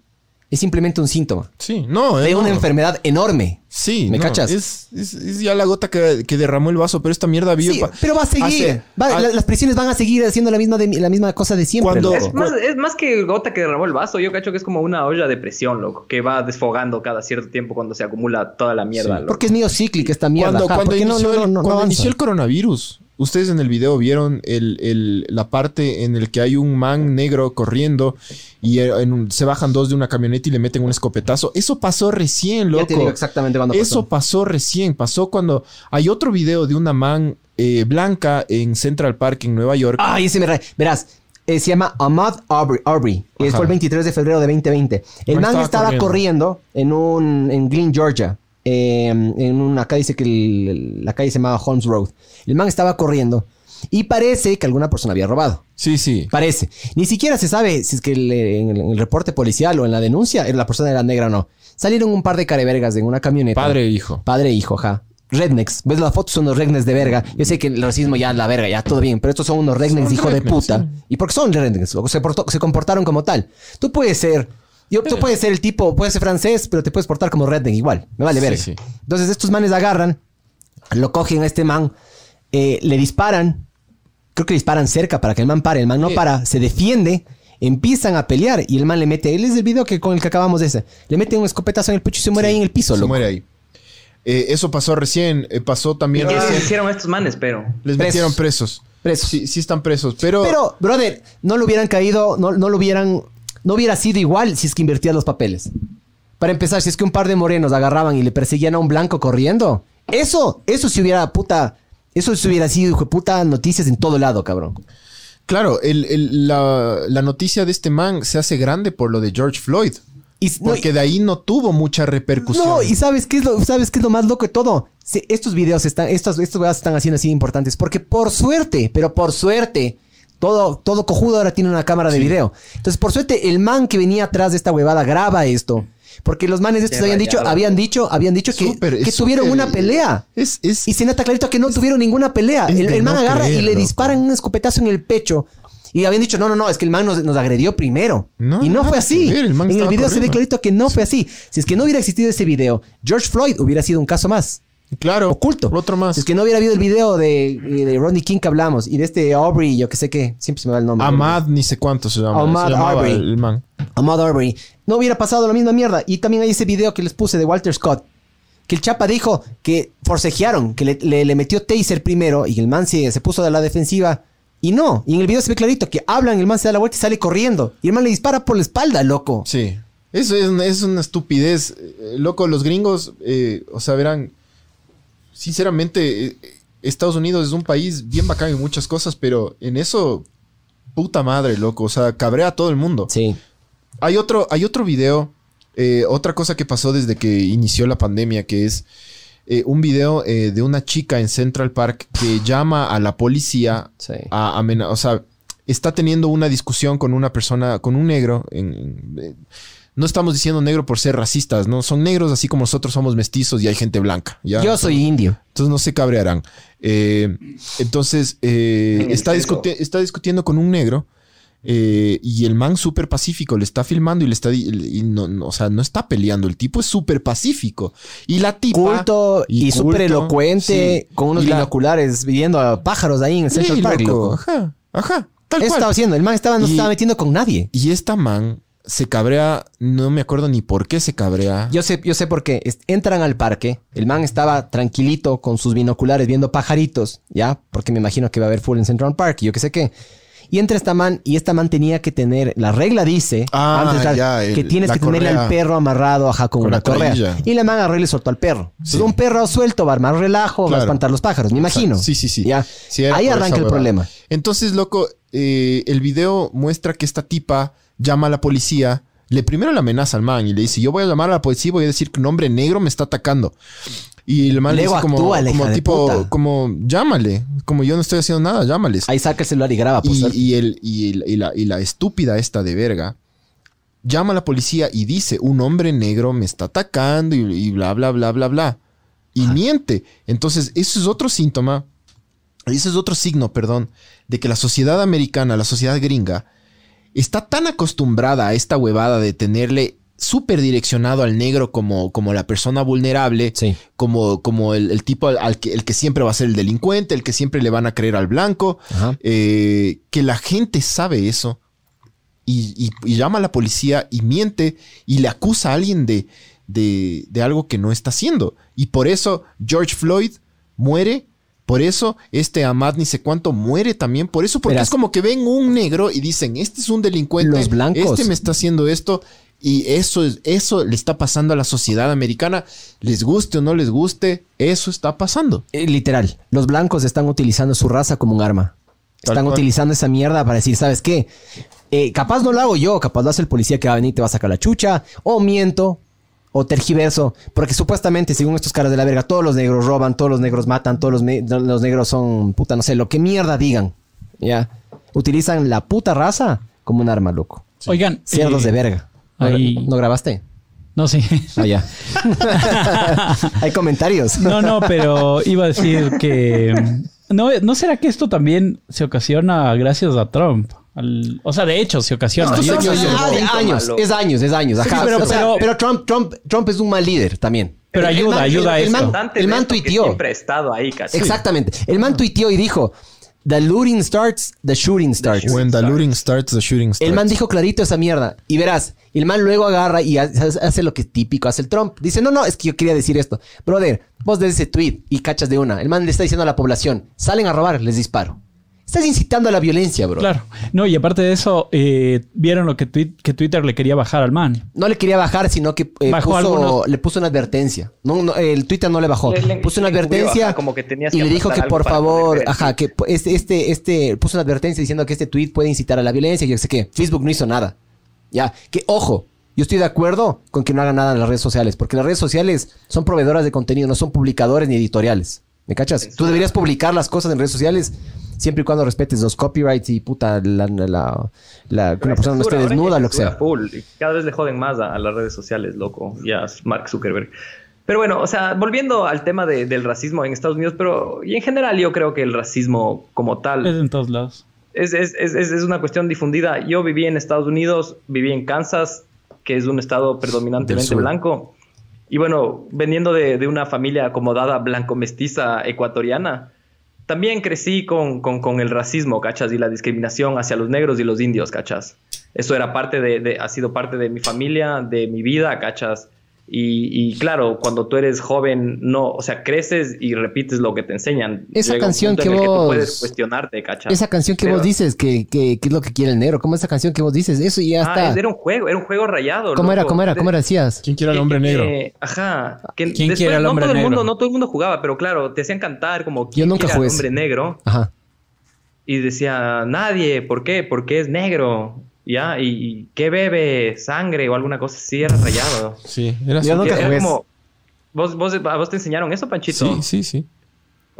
es simplemente un síntoma Sí, no, eh, de no. una enfermedad enorme. Sí, ¿Me no, cachas? Es, es- es ya la gota que, que derramó el vaso, pero esta mierda vive. Sí, pa- pero va a seguir. hace- Va- ha- la- las prisiones van a seguir haciendo la misma, de- la misma cosa de siempre. Cuando-. Es más, es más que gota que derramó el vaso. Yo cacho que es como una olla de presión, loco, que va desfogando cada cierto tiempo cuando se acumula toda la mierda. loco. Porque es medio cíclica esta mierda. cuando, cuando porque no- inició, no- el, no- no cuando avanza. inició el coronavirus, ustedes en el video vieron el, el- la parte en el que hay un man negro corriendo y eh, en se bajan dos de una camioneta y le meten un escopetazo. Eso pasó recién, loco. Ya te digo exactamente cuándo Eso pasó. pasó recién. Pasó cuando hay otro video de una man eh, blanca en Central Park en Nueva York. Ay, ese me ra- Verás, eh, se llama Ahmad Aubrey. Aubrey. Ajá. fue el 23 de febrero de 2020. El Man man estaba estaba, corriendo. corriendo. en un en Glen, Georgia. Eh, en una acá dice que el- la calle se llamaba Holmes Road. El man estaba corriendo y parece que alguna persona había robado. Sí, sí. Parece. Ni siquiera se sabe si es que el- en, el, en el reporte policial o en la denuncia la persona era negra o no. Salieron un par de carevergas en una camioneta. Padre e hijo. Padre e hijo, ja. Rednecks. ¿Ves las fotos? Son unos rednecks de verga. Yo sé que el racismo ya es la verga, ya todo bien. Pero estos son unos rednecks, Son hijo de puta. sí. ¿Y por qué son rednecks? O se, portó- se comportaron como tal. Tú puedes ser... Yo, tú puedes ser el tipo, puedes ser francés, pero te puedes portar como redneck igual. Me vale Sí, sí. Entonces estos manes agarran, lo cogen a este man, eh, le disparan. Creo que le disparan cerca para que el man pare. El man no Sí. para, se defiende. Empiezan a pelear y el man le mete, él es el video que con el que acabamos de ese, le mete un escopetazo en el pecho y se muere ahí en el piso, Se loco. muere ahí. Eh, eso pasó recién. eh, pasó también ¿Qué les recién. hicieron a estos manes, pero? Les Presos. metieron presos. Presos. Sí, sí están presos. Pero, Pero, brother, no lo hubieran caído, no, no lo hubieran, no hubiera sido igual si es que invertías los papeles. Para empezar, si es que un par de morenos agarraban y le perseguían a un blanco corriendo, eso, eso si hubiera puta, eso si hubiera sido, hijo de puta, noticias en todo lado, cabrón. claro, el- el- la, la noticia de este man se hace grande por lo de George Floyd. Y, no, Porque de ahí no tuvo mucha repercusión. No, y sabes qué es lo, sabes qué es lo más loco de todo. Estos videos están, estos, estos videos están haciendo así importantes. Porque por suerte, pero por suerte, todo, todo cojudo ahora tiene una cámara de video. Entonces, por suerte, el man que venía atrás de esta huevada graba esto. Porque los manes estos habían dicho, habían dicho, habían dicho que, que tuvieron una pelea. Es, es, Y se nota clarito que no tuvieron ninguna pelea. El, man no agarra creer, y le loco. disparan un escopetazo en el pecho. Y habían dicho, no, no, no, es que el man nos, nos agredió primero. y no fue así. en el video se ve clarito que no fue así. Si es que no hubiera existido ese video, George Floyd hubiera sido un caso más. Claro. Oculto. Otro más. Si es que no hubiera habido el video de, de Ronnie King que hablamos y de este Aubrey, yo que sé qué, siempre se me va el nombre. Ahmad, ni sé cuánto se llama. Ahmad Aubrey. El man. Ahmad Aubrey. No hubiera pasado la misma mierda. Y también hay ese video que les puse de Walter Scott. Que el Chapa dijo que forcejearon, que le, le, metió taser primero y el man se, se puso de la defensiva. Y no, y en el video se ve clarito que hablan, el man se da la vuelta y sale corriendo. Y el man le dispara por la espalda, loco. Sí. Eso es, es una estupidez. Eh, loco, los gringos, eh, o sea, verán, sinceramente, eh, Estados Unidos es un país bien bacán en muchas cosas, pero en eso, puta madre, loco. O sea, cabrea a todo el mundo. Sí. Hay otro, hay otro video, eh, otra cosa que pasó desde que inició la pandemia, que es eh, un video de una chica en Central Park que llama a la policía a amenazar. O sea, está teniendo una discusión con una persona, con un negro en no estamos diciendo negro por ser racistas, ¿no? Son negros así como nosotros somos mestizos y hay gente blanca. Yo soy indio. Entonces no se cabrearán. Eh, entonces eh, está, está, discutiendo con un negro eh, y el man súper pacífico le está filmando y le está... Y no, o sea, no está peleando. El tipo es súper pacífico. Y la tipa... Culto y, súper elocuente con unos binoculares viviendo a pájaros ahí en el Central Park. Ajá, ajá. Tal estaba haciendo? El man estaba, no se estaba metiendo con nadie. Y esta man se cabrea, no me acuerdo ni por qué se cabrea. Yo sé, yo sé por qué. Entran al parque, el man estaba tranquilito con sus binoculares viendo pajaritos, ¿ya? Porque me imagino que va a haber full en Central Park, y yo qué sé qué. Y entra esta man, y esta man tenía que tener, la regla dice, ah, que tienes que tenerle al perro amarrado ajá, con, una correa. Y la man agarró y le soltó al perro. un perro suelto va a armar relajo, va a espantar los pájaros, me imagino. Sí, sí, sí. ¿Ya? Ahí arranca el problema. Entonces, loco, eh, el video muestra que esta tipa llama a la policía. Le primero le amenaza al man y le dice, yo voy a llamar a la policía y voy a decir que un hombre negro me está atacando. Y el man le dice como, como tipo, como llámale, como yo no estoy haciendo nada, llámales. Ahí saca el celular y graba. Pues, y, el, y, la, y la estúpida esta de verga llama a la policía y dice, un hombre negro me está atacando y, bla, bla, bla, bla, bla. Y miente. Entonces, eso es otro síntoma, ese es otro signo, perdón, de que la sociedad americana, la sociedad gringa, está tan acostumbrada a esta huevada de tenerle súper direccionado al negro como, como la persona vulnerable, como, como el, tipo al, que, el que siempre va a ser el delincuente, el que siempre le van a creer al blanco, eh, que la gente sabe eso y, llama a la policía y miente y le acusa a alguien de, de, de algo que no está haciendo. Y por eso George Floyd muere por eso este Amad ni sé cuánto muere también. Por eso, porque es como que ven un negro y dicen, este es un delincuente. Los blancos. Este me está haciendo esto. Y eso, eso le está pasando a la sociedad americana. Les guste o no les guste, eso está pasando. Eh, literal. Los blancos están utilizando su raza como un arma. están utilizando esa mierda para decir, ¿sabes qué? Eh, capaz no lo hago yo, capaz lo hace el policía que va a venir y te va a sacar la chucha. O miento, o tergiverso, porque supuestamente, según estos caras de la verga, todos los negros roban, todos los negros matan, todos los, los negros son puta, no sé, lo que mierda digan. Ya. Utilizan la puta raza como un arma, loco. Oigan. Cerdos de eh, verga. ¿No grabaste? No, sí. Ah, ya. Hay comentarios. No, no, pero iba a decir que. ¿no, ¿No será que esto también se ocasiona gracias a Trump? O sea, de hecho, se ocasiona. es años, es años, es años. pero, Trump, Trump, Trump es un mal líder también. Pero ayuda, ayuda a eso. El man, tuiteó. Siempre ha estado ahí casi. Exactamente. El man tuiteó y dijo... The looting starts, the shooting starts. When the looting starts, the shooting starts. El man dijo clarito esa mierda. Y verás, el man luego agarra y hace, lo que típico hace el Trump. Dice, no, no, es que yo quería decir esto. Brother, vos des ese tweet y cachas de una. El man le está diciendo a la población, salen a robar, les disparo. Estás incitando a la violencia, bro. Claro. No, y aparte de eso, eh, vieron lo que, que, Twitter le quería bajar al man. No le quería bajar, sino que eh, le puso una advertencia. No, el Twitter no le bajó. puso una advertencia como que y le dijo que por favor, ajá, que este, este, este, puso una advertencia diciendo que este tweet puede incitar a la violencia. Y yo sé qué. Facebook no hizo nada. Ya, que ojo, yo estoy de acuerdo con que no hagan nada en las redes sociales, porque las redes sociales son proveedoras de contenido, no son publicadores ni editoriales. ¿Me cachas? Tú deberías publicar las cosas en redes sociales siempre y cuando respetes los copyrights y puta, la, la, que una persona no esté desnuda, lo que sea. Cada vez le joden más a, las redes sociales, loco, ya Mark Zuckerberg. Pero bueno, o sea, volviendo al tema del racismo en Estados Unidos, pero y en general yo creo que el racismo como tal... Es en todos lados. es, es, es, es, una cuestión difundida. Yo viví en Estados Unidos, viví en Kansas, que es un estado predominantemente blanco. Y bueno, veniendo de, una familia acomodada blanco-mestiza ecuatoriana, también crecí con, con, el racismo, ¿cachas? Y la discriminación hacia los negros y los indios, ¿cachas? Eso era parte de ha sido parte de mi familia, de mi vida, ¿cachas? Y, claro, cuando tú eres joven, no, o sea, creces y repites lo que te enseñan. Esa canción que vos. puedes cuestionarte, ¿cachas? Esa canción que vos dices, que, que, es lo que quiere el negro. ¿Cómo es esa canción que vos dices? Eso ya ah, está. Era un juego, era un juego rayado. ¿Cómo era? ¿Cómo era? ¿Cómo era? Decías. ¿Quién quiere al hombre negro? ajá. ¿Quién quiere al hombre no todo negro? El mundo, no todo el mundo jugaba, pero claro, te hacían cantar como ¿quién Yo nunca quiere al hombre negro? Ajá. Y decía, nadie, ¿por qué? Porque es negro. ¿Ya? ¿Y qué bebe? ¿Sangre o alguna cosa así? Era rayado. Sí, era, Yo nunca era como... ¿Vos, vos, ¿A vos te enseñaron eso, Panchito? Sí, sí, sí.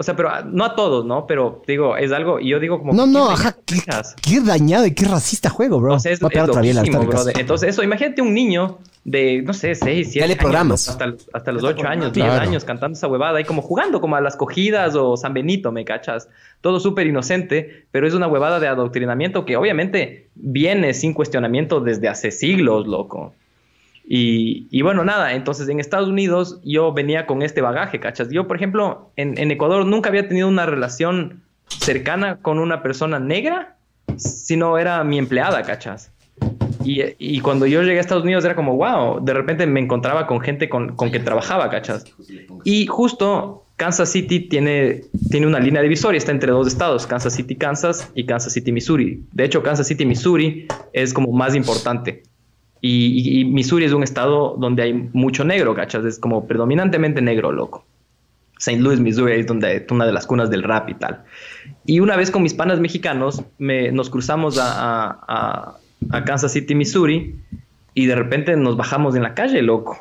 O sea, pero no a todos, ¿no? Pero digo, es algo, y yo digo como... No, no, ajá, qué, dañado y qué racista juego, bro. O sea, es, Entonces, eso, imagínate un niño de, no sé, 6, 7 programas. Hasta, hasta los 8 años, 10 años cantando esa huevada y como jugando como a las cogidas o San Benito, ¿me cachas? Todo súper inocente, pero es una huevada de adoctrinamiento que obviamente viene sin cuestionamiento desde hace siglos, loco. Y, bueno, nada, entonces en Estados Unidos yo venía con este bagaje, ¿cachas? Yo, por ejemplo, en, Ecuador nunca había tenido una relación cercana con una persona negra, sino era mi empleada, ¿cachas? Y, cuando yo llegué a Estados Unidos era como, wow, de repente me encontraba con gente con, con que trabajaba, ¿cachas? Y justo Kansas City tiene, tiene una línea divisoria, está entre dos estados, Kansas City, Kansas y Kansas City, Missouri. De hecho, Kansas City, Missouri es como más importante y, Missouri es un estado donde hay mucho negro, ¿cachas? Es como predominantemente negro, loco. St. Louis, Missouri es donde una de las cunas del rap y tal. Y una vez con mis panas mexicanos me, nos cruzamos a, Kansas City, Missouri, y de repente nos bajamos en la calle, loco.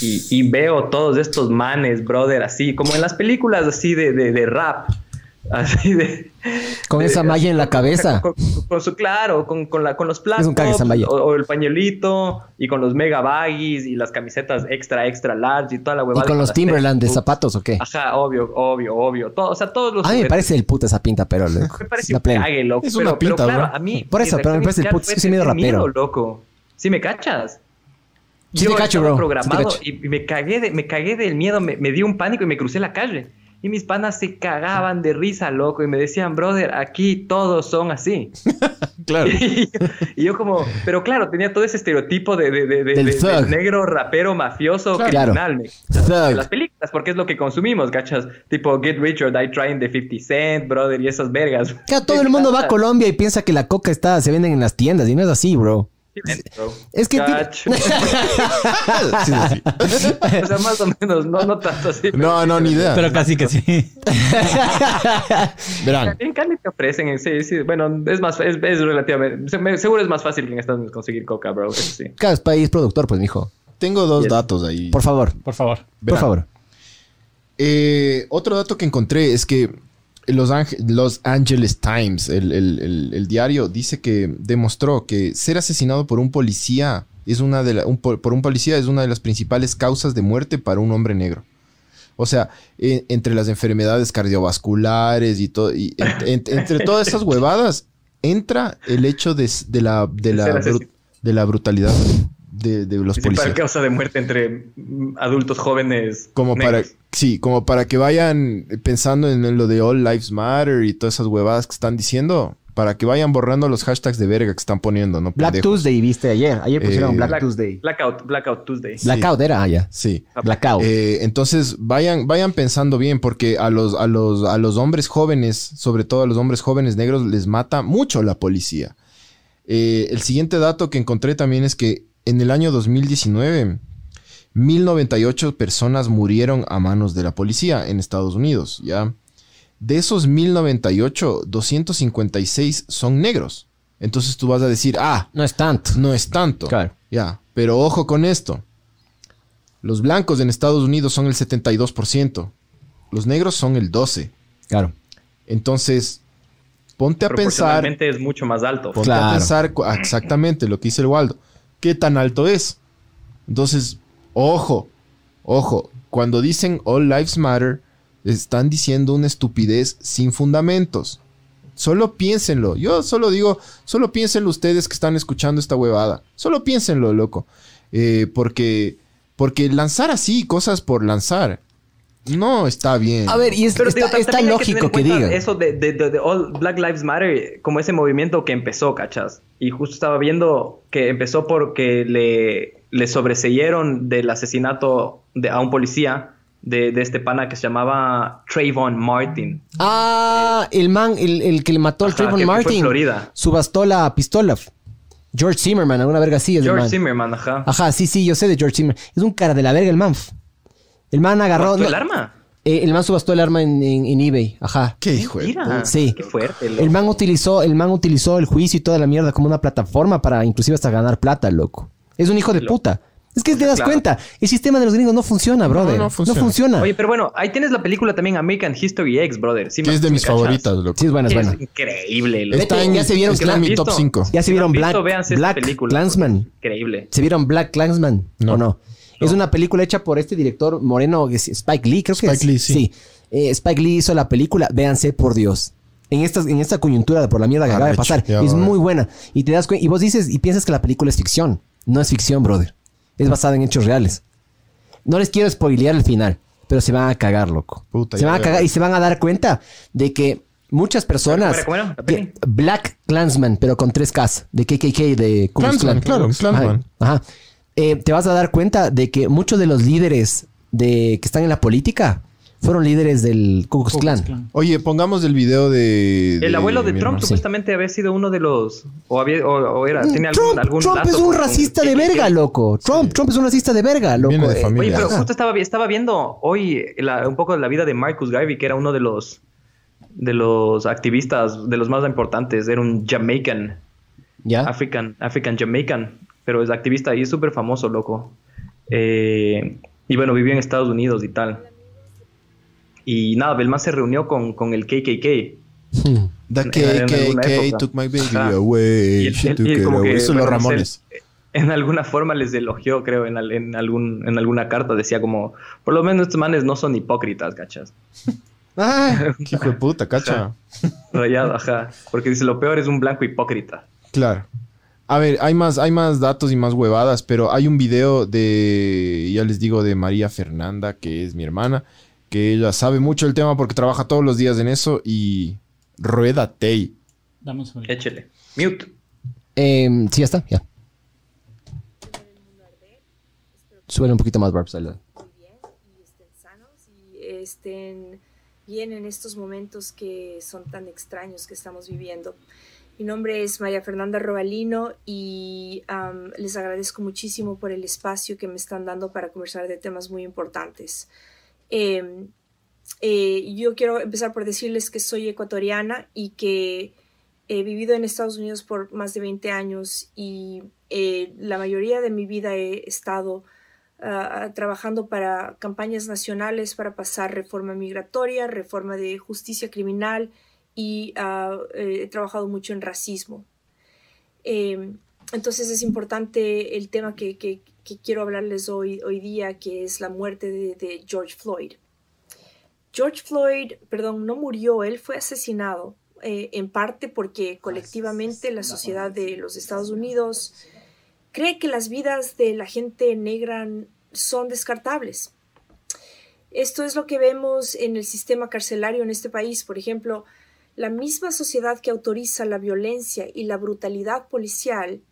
Y, veo todos estos manes, brother, así, como en las películas así de, de rap Así de. Con esa malla en la cabeza. Con, su, claro, con, con, la, con los plásticos. O, el pañuelito, y con los mega baggies y las camisetas extra, extra large y toda la huevada. ¿Y con los Timberland de zapatos o qué? Ajá, obvio, obvio, obvio. Todo, o sea, todos los. A mí me parece el puta esa pinta, pero. me parece un cague, loco. Es una pinta, pero, claro, a mí. Por eso, pero me parece el puta. Es medio rapero. loco. ¿Sí me cachas? Sí Yo te cacho, bro. programado y me cagué, de, me cagué del miedo, me, me dio un pánico y me crucé la calle. Y mis panas se cagaban de risa, loco, y me decían, brother, aquí todos son así. claro. Y, yo como, pero claro, tenía todo ese estereotipo de, de, de, de negro rapero mafioso criminal. De las películas, porque es lo que consumimos, ¿cachas? Tipo Get Rich or Die Trying de 50 Cent, brother, y esas vergas. Claro, todo el mundo va a Colombia y piensa que la coca está, se venden en las tiendas, y no es así, bro. Es que. o sea, más o menos, no, no tanto así. No, no, ni idea. Pero casi que sí. Verán. En Cali te ofrecen, sí, sí. Bueno, es más, es, es relativamente. Seguro es más fácil que en Estados Unidos conseguir coca, bro. sí. Cada país productor, pues, mijo. Tengo dos datos ahí. Por favor. Por favor. Por favor. Eh, otro dato que encontré es que los, los Angeles Times, el, diario, dice que demostró que ser asesinado por un policía es una de por un policía es una de las principales causas de muerte para un hombre negro. O sea, entre las enfermedades cardiovasculares y todo, y entre todas esas huevadas entra el hecho de, la, de, la, de la brutalidad de, de los policías. causa de muerte entre adultos jóvenes. Como para, sí, como para que vayan pensando en lo de All Lives Matter y todas esas huevadas que están diciendo. Para que vayan borrando los hashtags de verga que están poniendo, ¿no? Black Tuesday, viste ayer. Ayer pusieron eh, Black, Tuesday. Blackout, Blackout Tuesday. Blackout era allá. Ah, sí. Blackout. Eh, entonces, vayan, vayan pensando bien, porque a los, a, los, a los hombres jóvenes, sobre todo a los hombres jóvenes negros, les mata mucho la policía. Eh, el siguiente dato que encontré también es que en el año 2019, 1098 personas murieron a manos de la policía en Estados Unidos, ¿ya? De esos 1098, 256 son negros. Entonces tú vas a decir, ah, no es tanto. No es tanto. Claro. Ya, pero ojo con esto. Los blancos en Estados Unidos son el 72%. Los negros son el 12%. Claro. Entonces, ponte a pensar. es mucho más alto. Ponte a pensar exactamente lo que dice el Waldo qué tan alto es. Entonces, ojo, ojo, cuando dicen All Lives Matter, están diciendo una estupidez sin fundamentos. Solo piénsenlo. Yo solo digo, solo piénsenlo ustedes que están escuchando esta huevada. Solo piénsenlo, loco. Eh, porque, porque lanzar así cosas por lanzar no está bien. A ver, y es, está, lógico que, digan. Eso de, de, All Black Lives Matter, como ese movimiento que empezó, ¿cachas? Y justo estaba viendo que empezó porque le, le sobreseyeron del asesinato de, a un policía de, este pana que se llamaba Trayvon Martin. Ah, el man, el, que le mató al Trayvon Martin. Florida. Subastó la pistola. George Zimmerman, alguna verga así. Es George Zimmerman, ajá. Ajá, sí, sí, yo sé de George Zimmerman. Es un cara de la verga el man. El man agarró. el arma? Eh, el man subastó el arma en, eBay, ajá. Qué hijo Sí. Qué fuerte. El man utilizó, el man utilizó el juicio y toda la mierda como una plataforma para inclusive hasta ganar plata, loco. Es un hijo de puta. Es que te das cuenta, el sistema de los gringos no funciona, brother. No, funciona. Oye, pero bueno, ahí tienes la película también American History X, brother. Sí, es de mis favoritas, loco. Sí, es buena, es buena. increíble, loco. Está en, ya se vieron está en mi top 5. Ya se vieron Black, Black Clansman. Increíble. ¿Se vieron Black Clansman no. o no? Es una película hecha por este director moreno, Spike Lee, creo que Spike Lee, sí. Eh, Spike Lee hizo la película, véanse por Dios. En esta, en esta coyuntura de por la mierda que acaba de pasar. es muy buena. Y te das y vos dices y piensas que la película es ficción. No es ficción, brother. Es basada en hechos reales. No les quiero spoilear el final, pero se van a cagar, loco. se van a cagar y se van a dar cuenta de que muchas personas. Black Clansman, pero con tres Ks, de KKK, de Clansman, claro, Clansman. Ajá. Eh, te vas a dar cuenta de que muchos de los líderes de, que están en la política fueron líderes del Ku Klux Klan. Oye, pongamos el video de... el abuelo de Trump supuestamente había sido uno de los... O, había, o, era... Tenía Trump, algún, Trump es un racista de verga, loco. Trump, Trump es un racista de verga, loco. Eh, oye, pero justo estaba, estaba viendo hoy un poco de la vida de Marcus Garvey, que era uno de los de los activistas, de los más importantes. Era un Jamaican. ¿Ya? African, African Jamaican. Pero es activista y es súper famoso, loco. Eh, y bueno, vivió en Estados Unidos y tal. Y nada, Belman se reunió con, con el KKK. The KKK took my baby away. Eso los Ramones. en alguna forma les elogió, creo, en, en, algún, en alguna carta. Decía como, por lo menos estos manes no son hipócritas, ¿cachas? Ah, qué hijo de puta, cacha. Rayado, ajá. Porque dice, lo peor es un blanco hipócrita. Claro. A ver, hay más, hay más datos y más huevadas, pero hay un video de, ya les digo, de María Fernanda, que es mi hermana, que ella sabe mucho el tema porque trabaja todos los días en eso y rueda Tei. Damos un Échele. Mute. Eh, sí, ya está, ya. Suele un poquito más, Barbs. Muy bien y estén sanos y estén bien en estos momentos que son tan extraños que estamos viviendo. Mi nombre es María Fernanda Robalino y les agradezco muchísimo por el espacio que me están dando para conversar de temas muy importantes. Em, eh, yo quiero empezar por decirles que soy ecuatoriana y que he vivido en Estados Unidos por más de 20 años y eh, la mayoría de mi vida he estado ah, trabajando para campañas nacionales para pasar reforma migratoria, reforma de justicia criminal y eh, he trabajado mucho en racismo. Em, entonces es importante el tema que, que quiero hablarles hoy, hoy día, que es la muerte de, George Floyd. George Floyd, perdón, no murió, él fue asesinado, eh, en parte porque colectivamente la sociedad de los Estados Unidos cree que las vidas de la gente negra son descartables. Esto es lo que vemos en el sistema carcelario en este país. Por ejemplo, la misma sociedad que autoriza la violencia y la brutalidad policial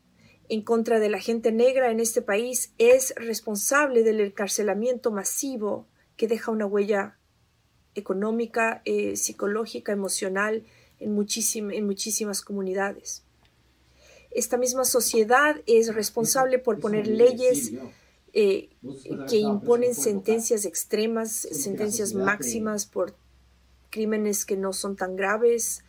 en contra de la gente negra en este país es responsable del encarcelamiento masivo que deja una huella económica, eh, psicológica, emocional en, en muchísimas comunidades. Esta misma sociedad es responsable por poner leyes eh, que imponen sentencias extremas, sentencias máximas por crímenes que no son tan graves,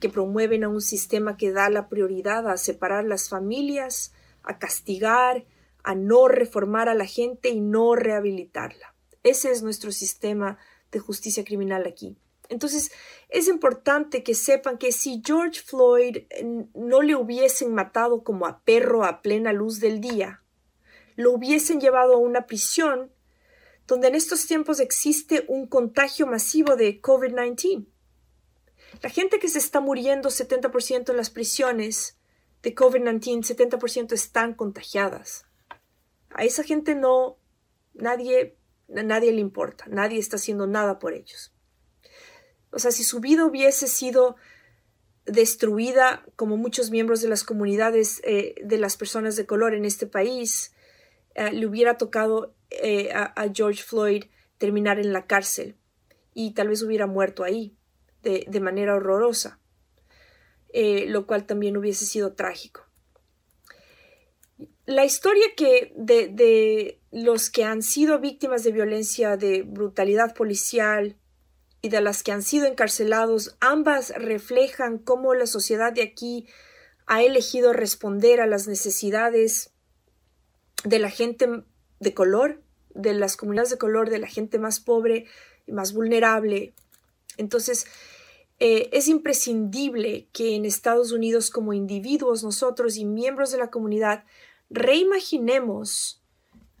que promueven a un sistema que da la prioridad a separar las familias, a castigar, a no reformar a la gente y no rehabilitarla. Ese es nuestro sistema de justicia criminal aquí. Entonces, es importante que sepan que si George Floyd no le hubiesen matado como a perro a plena luz del día, lo hubiesen llevado a una prisión donde en estos tiempos existe un contagio masivo de COVID-19 La gente que se está muriendo, 70% en las prisiones de COVID-19, 70% están contagiadas. A esa gente no, nadie, nadie le importa, nadie está haciendo nada por ellos. O sea, si su vida hubiese sido destruida como muchos miembros de las comunidades eh, de las personas de color en este país, eh, le hubiera tocado eh, a, George Floyd terminar en la cárcel y tal vez hubiera muerto ahí de, manera horrorosa, lo cual también hubiese sido trágico. La historia que de, de los que han sido víctimas de violencia, de brutalidad policial, y de las que han sido encarcelados, ambas reflejan cómo la sociedad de aquí ha elegido responder a las necesidades de la gente de color, de las comunidades de color, de la gente más pobre y más vulnerable. Entonces, eh, es imprescindible que en Estados Unidos como individuos, nosotros y miembros de la comunidad, reimaginemos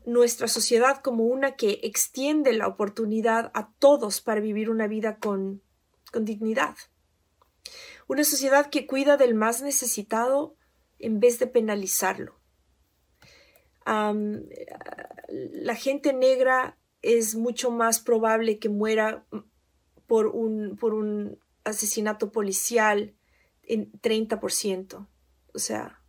nuestra sociedad como una que extiende la oportunidad a todos para vivir una vida con, dignidad. Una sociedad que cuida del más necesitado en vez de penalizarlo. La gente negra es mucho más probable que muera por un, asesinato policial en 30%. O sea,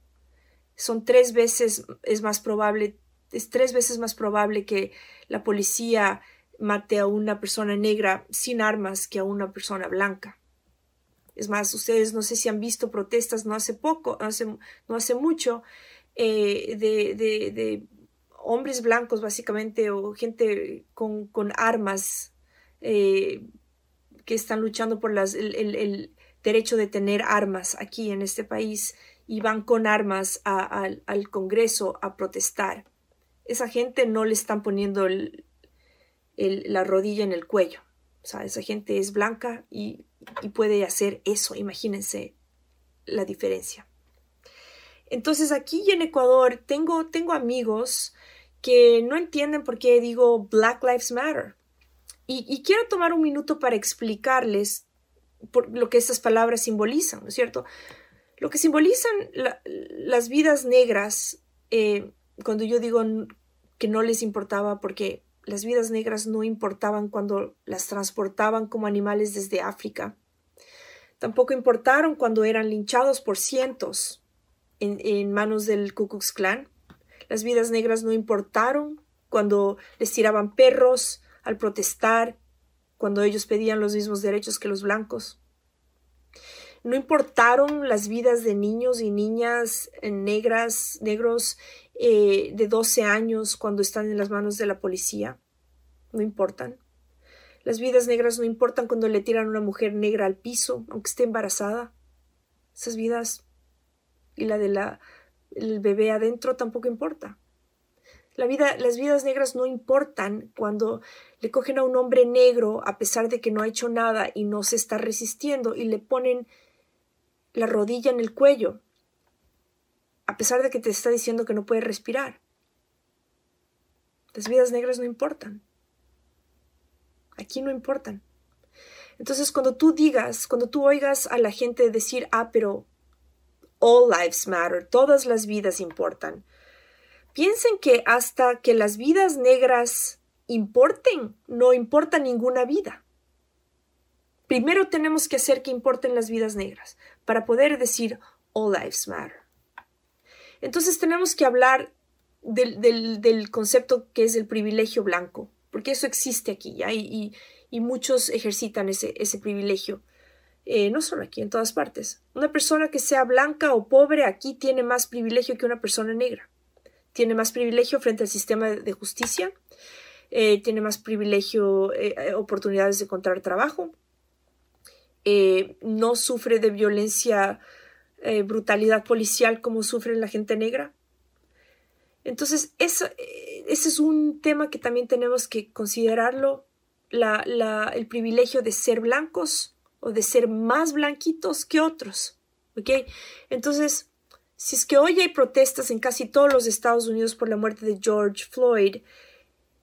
son tres veces, es más probable es tres veces más probable que la policía mate a una persona negra sin armas que a una persona blanca. Es más, ustedes no sé si han visto protestas no hace poco, no hace mucho, eh, de, hombres blancos básicamente o gente con, armas eh, que están luchando por las, el, derecho de tener armas aquí en este país y van con armas al Congreso a protestar esa gente no le están poniendo la rodilla en el cuello. O sea, esa gente es blanca y, puede hacer eso. Imagínense la diferencia. Entonces aquí en Ecuador tengo, amigos que no entienden por qué digo Black Lives Matter. Y, quiero tomar un minuto para explicarles lo que estas palabras simbolizan, ¿no es cierto? Lo que simbolizan las vidas negras, eh, cuando yo digo que no les importaba porque las vidas negras no importaban cuando las transportaban como animales desde África. Tampoco importaron cuando eran linchados por cientos en, manos del Ku Klux Klan. Las vidas negras no importaron cuando les tiraban perros al protestar, cuando ellos pedían los mismos derechos que los blancos. No importaron las vidas de niños y niñas negras, negros eh, de 12 años cuando están en las manos de la policía. No importan. Las vidas negras no importan cuando le tiran a una mujer negra al piso, aunque esté embarazada. Esas vidas y la de la el bebé adentro tampoco importa. La vida, las vidas negras no importan cuando le cogen a un hombre negro a pesar de que no ha hecho nada y no se está resistiendo y le ponen la rodilla en el cuello a pesar de que te está diciendo que no puede respirar. Las vidas negras no importan. Aquí no importan. Entonces, cuando tú digas, cuando tú oigas a la gente decir, ah, pero all lives matter, todas las vidas importan, piensen que hasta que las vidas negras importen, no importa ninguna vida. Primero tenemos que hacer que importen las vidas negras para poder decir all lives matter. Entonces tenemos que hablar del, concepto que es el privilegio blanco, porque eso existe aquí ¿ya? Y, muchos ejercitan ese, privilegio. Eh, no solo aquí, en todas partes. Una persona que sea blanca o pobre aquí tiene más privilegio que una persona negra. Tiene más privilegio frente al sistema de justicia, eh, tiene más privilegio, eh, oportunidades de encontrar trabajo, no sufre de violencia brutalidad policial como sufren la gente negra. Entonces, ese es un tema que también tenemos que considerarlo, la, el privilegio de ser blancos o de ser más blanquitos que otros. ¿Ok? Entonces, si es que hoy hay protestas en casi todos los Estados Unidos por la muerte de George Floyd,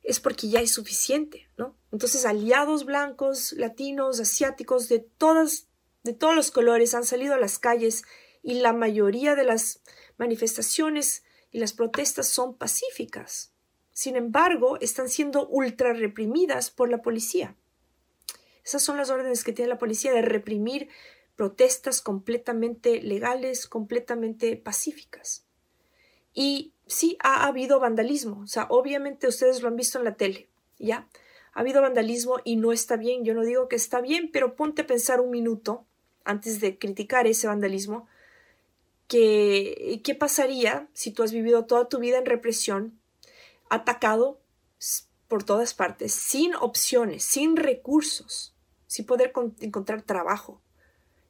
es porque ya es suficiente, ¿no? Entonces, aliados blancos, latinos, asiáticos, de todas de todos los colores han salido a las calles y la mayoría de las manifestaciones y las protestas son pacíficas. Sin embargo, están siendo ultra reprimidas por la policía. Esas son las órdenes que tiene la policía de reprimir protestas completamente legales, completamente pacíficas. Y sí ha habido vandalismo, o sea, obviamente ustedes lo han visto en la tele, ¿ya? Ha habido vandalismo y no está bien, yo no digo que está bien, pero ponte a pensar un minuto antes de criticar ese vandalismo, ¿qué pasaría si tú has vivido toda tu vida en represión, atacado por todas partes, sin opciones, sin recursos, sin poder encontrar trabajo?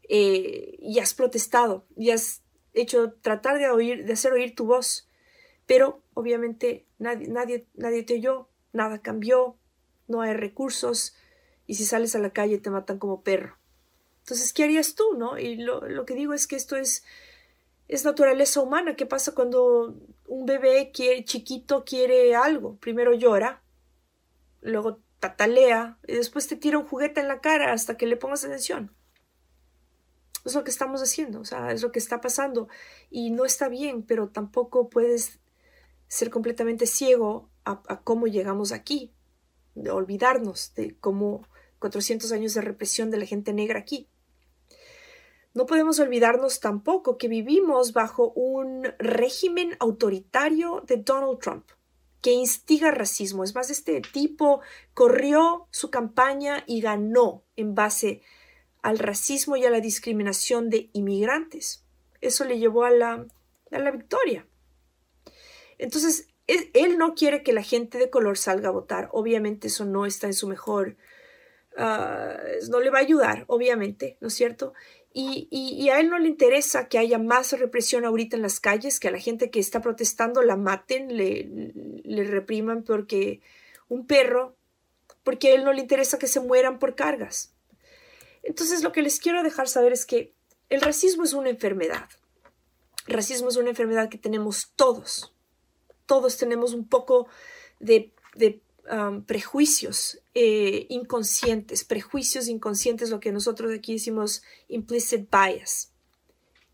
Eh, y has protestado, y has hecho tratar de oír, de hacer oír tu voz, pero obviamente nadie, nadie, nadie te oyó, nada cambió, no hay recursos, y si sales a la calle te matan como perro. Entonces, ¿qué harías tú, no? Y lo, que digo es que esto es, es naturaleza humana. ¿Qué pasa cuando un bebé quiere, chiquito quiere algo? Primero llora, luego tatalea y después te tira un juguete en la cara hasta que le pongas atención. Es lo que estamos haciendo, o sea, es lo que está pasando. Y no está bien, pero tampoco puedes ser completamente ciego a, a cómo llegamos aquí, de olvidarnos de cómo 400 años de represión de la gente negra aquí. No podemos olvidarnos tampoco que vivimos bajo un régimen autoritario de Donald Trump que instiga racismo. Es más, este tipo corrió su campaña y ganó en base al racismo y a la discriminación de inmigrantes. Eso le llevó a la, a la victoria. Entonces, él, no quiere que la gente de color salga a votar. Obviamente eso no está en su mejor... Ah, no le va a ayudar, obviamente, ¿no es cierto? Y, a él no le interesa que haya más represión ahorita en las calles, que a la gente que está protestando la maten, le, repriman porque un perro, porque a él no le interesa que se mueran por cargas. Entonces lo que les quiero dejar saber es que el racismo es una enfermedad. El racismo es una enfermedad que tenemos todos. Todos tenemos un poco de Prejuicios eh, inconscientes, prejuicios inconscientes, lo que nosotros aquí decimos implicit bias,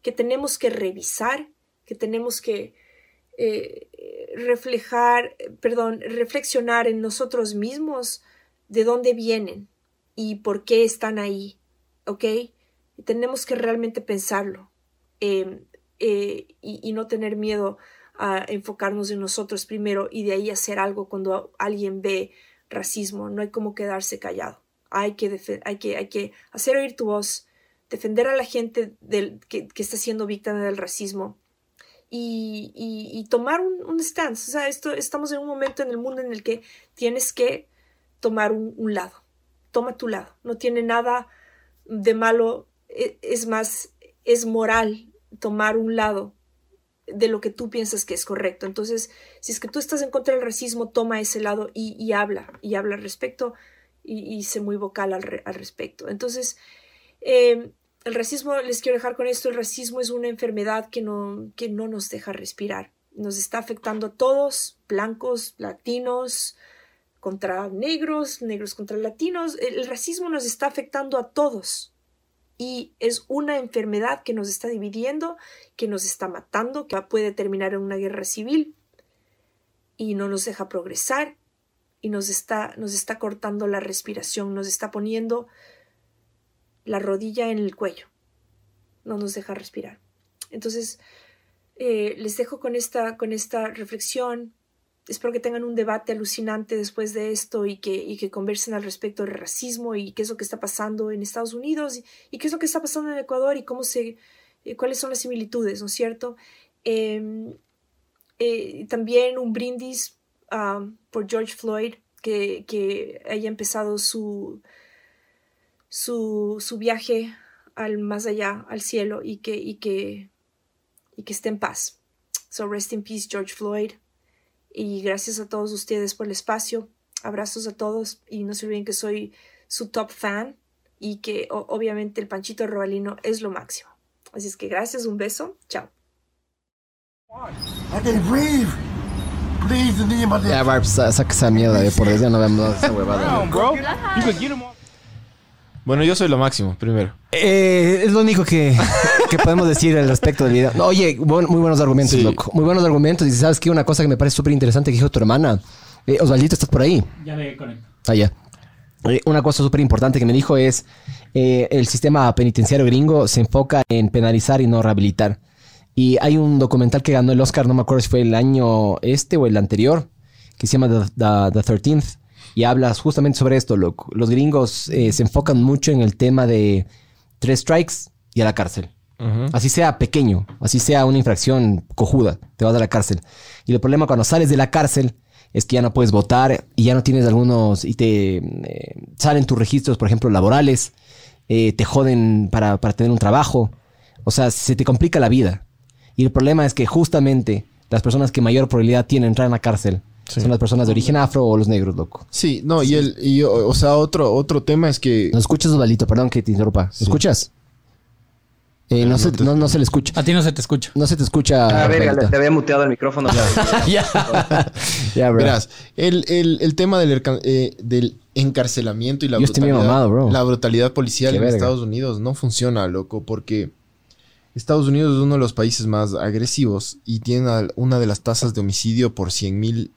que tenemos que revisar, que tenemos que eh, reflejar, perdón, reflexionar en nosotros mismos de dónde vienen y por qué están ahí, ¿ok? tenemos que realmente pensarlo em, eh, y, y, no tener miedo a enfocarnos en nosotros primero y de ahí hacer algo cuando alguien ve racismo. No hay como quedarse callado. Hay que, hay que, hay que hacer oír tu voz, defender a la gente del, que, está siendo víctima del racismo y, y, tomar un, stance. O sea, esto, estamos en un momento en el mundo en el que tienes que tomar un, un lado. Toma tu lado. No tiene nada de malo. E, es más, es moral tomar un lado de lo que tú piensas que es correcto. Entonces, si es que tú estás en contra del racismo, toma ese lado y, habla, y habla al respecto y, y sé muy vocal al, respecto. Entonces, em, el racismo, les quiero dejar con esto, el racismo es una enfermedad que no, que no nos deja respirar. Nos está afectando a todos, blancos, latinos, contra negros, negros contra latinos. El racismo nos está afectando a todos y es una enfermedad que nos está dividiendo, que nos está matando, que puede terminar en una guerra civil y no nos deja progresar y nos está, nos está cortando la respiración, nos está poniendo la rodilla en el cuello, no nos deja respirar. Entonces, eh, les dejo con esta, con esta reflexión espero que tengan un debate alucinante después de esto y que, conversen al respecto del racismo y qué es lo que está pasando en Estados Unidos y, qué es lo que está pasando en Ecuador y cómo se, eh, cuáles son las similitudes, ¿no es cierto? Em, eh, también un brindis ah, por George Floyd, que, haya empezado su, su, viaje al más allá, al cielo, y que, y que esté en paz. So rest in peace, George Floyd. Y gracias a todos ustedes por el espacio. Abrazos a todos y no se olviden que soy su top fan y que obviamente el panchito robalino es lo máximo. Así es que gracias, un beso, chao. Ya, Barb, saca esa mierda de por Dios, ya no vemos esa huevada. Bueno, yo soy lo máximo, primero. Eh, es lo único que, que podemos decir al respecto del video. No, oye, muy buenos argumentos, Sí. loco. Muy buenos argumentos. Y sabes que una cosa que me parece súper interesante que dijo tu hermana. Eh, Osvaldito, ¿estás por ahí? Ya le conecto. Ah, ya. Eh, Una cosa súper importante que me dijo es eh, el sistema penitenciario gringo se enfoca en penalizar y no rehabilitar. Y hay un documental que ganó el Oscar, no me acuerdo si fue el año este o el anterior, que se llama The, The- The 13th, y habla justamente sobre esto. loco. Los gringos eh, se enfocan mucho en el tema de tres strikes y a la cárcel. Así sea pequeño, así sea una infracción cojuda, te vas a la cárcel. Y el problema cuando sales de la cárcel es que ya no puedes votar y ya no tienes algunos y te eh, salen tus registros, por ejemplo, laborales, eh, te joden para, para tener un trabajo. O sea, se te complica la vida. Y el problema es que justamente las personas que mayor probabilidad tienen de entrar en la cárcel son las personas de origen afro o los negros, loco. Sí, no, y el, y, o o sea, otro, otro tema es que. ¿Nos escuchas, Osvaldito? Perdón que te interrumpa. ¿Me escuchas? Eh, no, no se, te- no, no se le escucha. A ti no se te escucha. No se te escucha. Ah, verga, Osvaldito. te había muteado el micrófono. ya. ya, bro. Verás, el, el- el tema del, eh, del encarcelamiento y la Yo estoy bien brutalidad, mamado, bro. la brutalidad policial Qué en verga. Estados Unidos no funciona, loco, porque Estados Unidos es uno de los países más agresivos y tiene una de las tasas de homicidio por 100 mil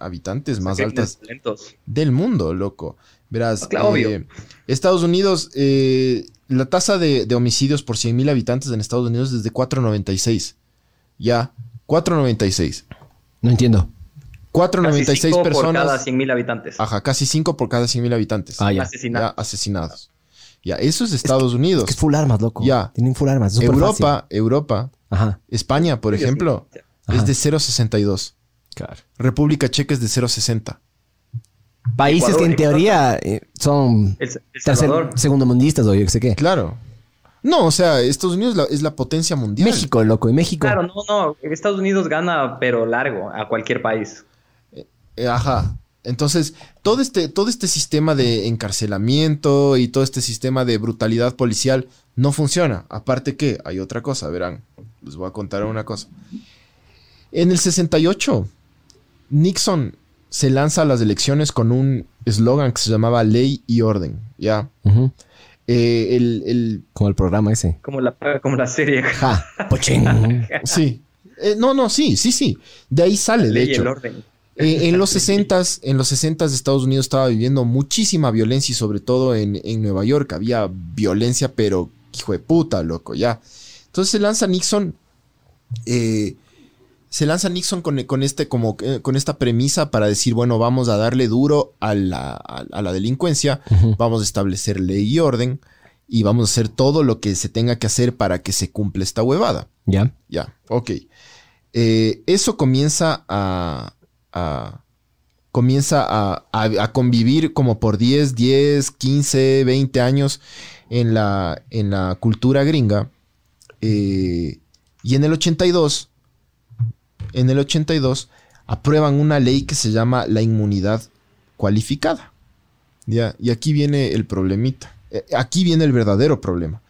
habitantes más altas Lentos. del mundo, loco. Verás, Ah, claro, obvio. eh, Estados Unidos, eh, la tasa de, de homicidios por 100 mil habitantes en Estados Unidos es de 4.96. Ya, 4.96. No entiendo. 4.96 Casi cinco personas. por cada 100.000 habitantes. Ajá, casi 5 por cada 100 mil habitantes. Ah, ya. Asesinados. Ya, asesinados. Ya, eso es Estados Unidos. Es que es full armas, loco. Ya. Tienen full armas. es Europa, fácil. Europa, Ajá. España, por ejemplo. Ajá. es de 0.62. Claro. República Checa es de 0.60. Países Ecuador, que en teoría eh, son El, el tercer, Salvador. segundo mundistas o yo qué sé qué. Claro. No, o sea, Estados Unidos la- es la potencia mundial. México, loco. Y México. Claro, no, no. Estados Unidos gana, pero largo, a cualquier país. Eh, Ajá. Entonces, todo este, todo este sistema de encarcelamiento y todo este sistema de brutalidad policial no funciona. Aparte que hay otra cosa, verán. Les voy a contar una cosa. En el 68, Nixon se lanza a las elecciones con un eslogan que se llamaba ley y orden. Ya. Eh, el, el- Como el programa ese. Como la, como la serie. Ja. Pochín. sí. Eh, no, no, sí, sí, sí. De ahí sale, de Ley y hecho. el orden. Eh, en los 60 en los 60 Estados Unidos estaba viviendo muchísima violencia y sobre todo en, en Nueva York había violencia, pero hijo de puta, loco, ya. Entonces se lanza Nixon, eh, se lanza Nixon con, con este, como, eh, con esta premisa para decir, bueno, vamos a darle duro a la, a- a la delincuencia, vamos a establecer ley y orden y vamos a hacer todo lo que se tenga que hacer para que se cumpla esta huevada. Ya. Ya, ok. Eh, eso comienza a. a- comienza a, a- a convivir como por 10, 10, 15, 20 años en la, en la cultura gringa. Eh, y en el 82, en el 82, aprueban una ley que se llama la inmunidad cualificada. Ya, y aquí viene el problemita. Eh, Aquí viene el verdadero problema.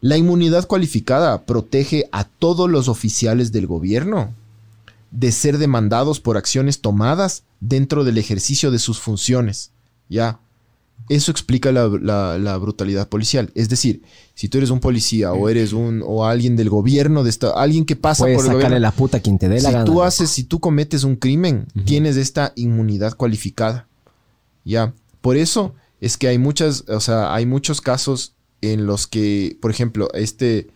La inmunidad cualificada protege a todos los oficiales del gobierno de ser demandados por acciones tomadas dentro del ejercicio de sus funciones. Ya. Eso explica la, la- la brutalidad policial. Es decir, si tú eres un policía o eres un o alguien del gobierno de esta, alguien que pasa Puedes por el gobierno, la puta a quien te dé la si gana. tú haces, si tú cometes un crimen, tienes esta inmunidad cualificada. Ya. Por eso es que hay muchas, o sea, hay muchos casos en los que, por ejemplo, este.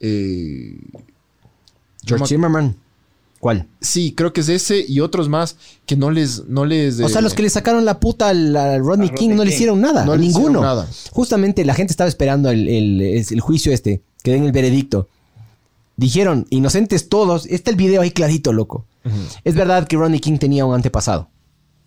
eh, George Zimmerman. ¿Cuál? sí, creo que es ese y otros más que no les, no les. O sea, eh, los que le sacaron la puta al, al Rodney King Rodney no le King. hicieron nada. No le hicieron ninguno. nada. Justamente la gente estaba esperando el, el- juicio este, que den el veredicto. Dijeron, inocentes todos. Está el video ahí clarito, loco. Es verdad que Rodney King tenía un antepasado.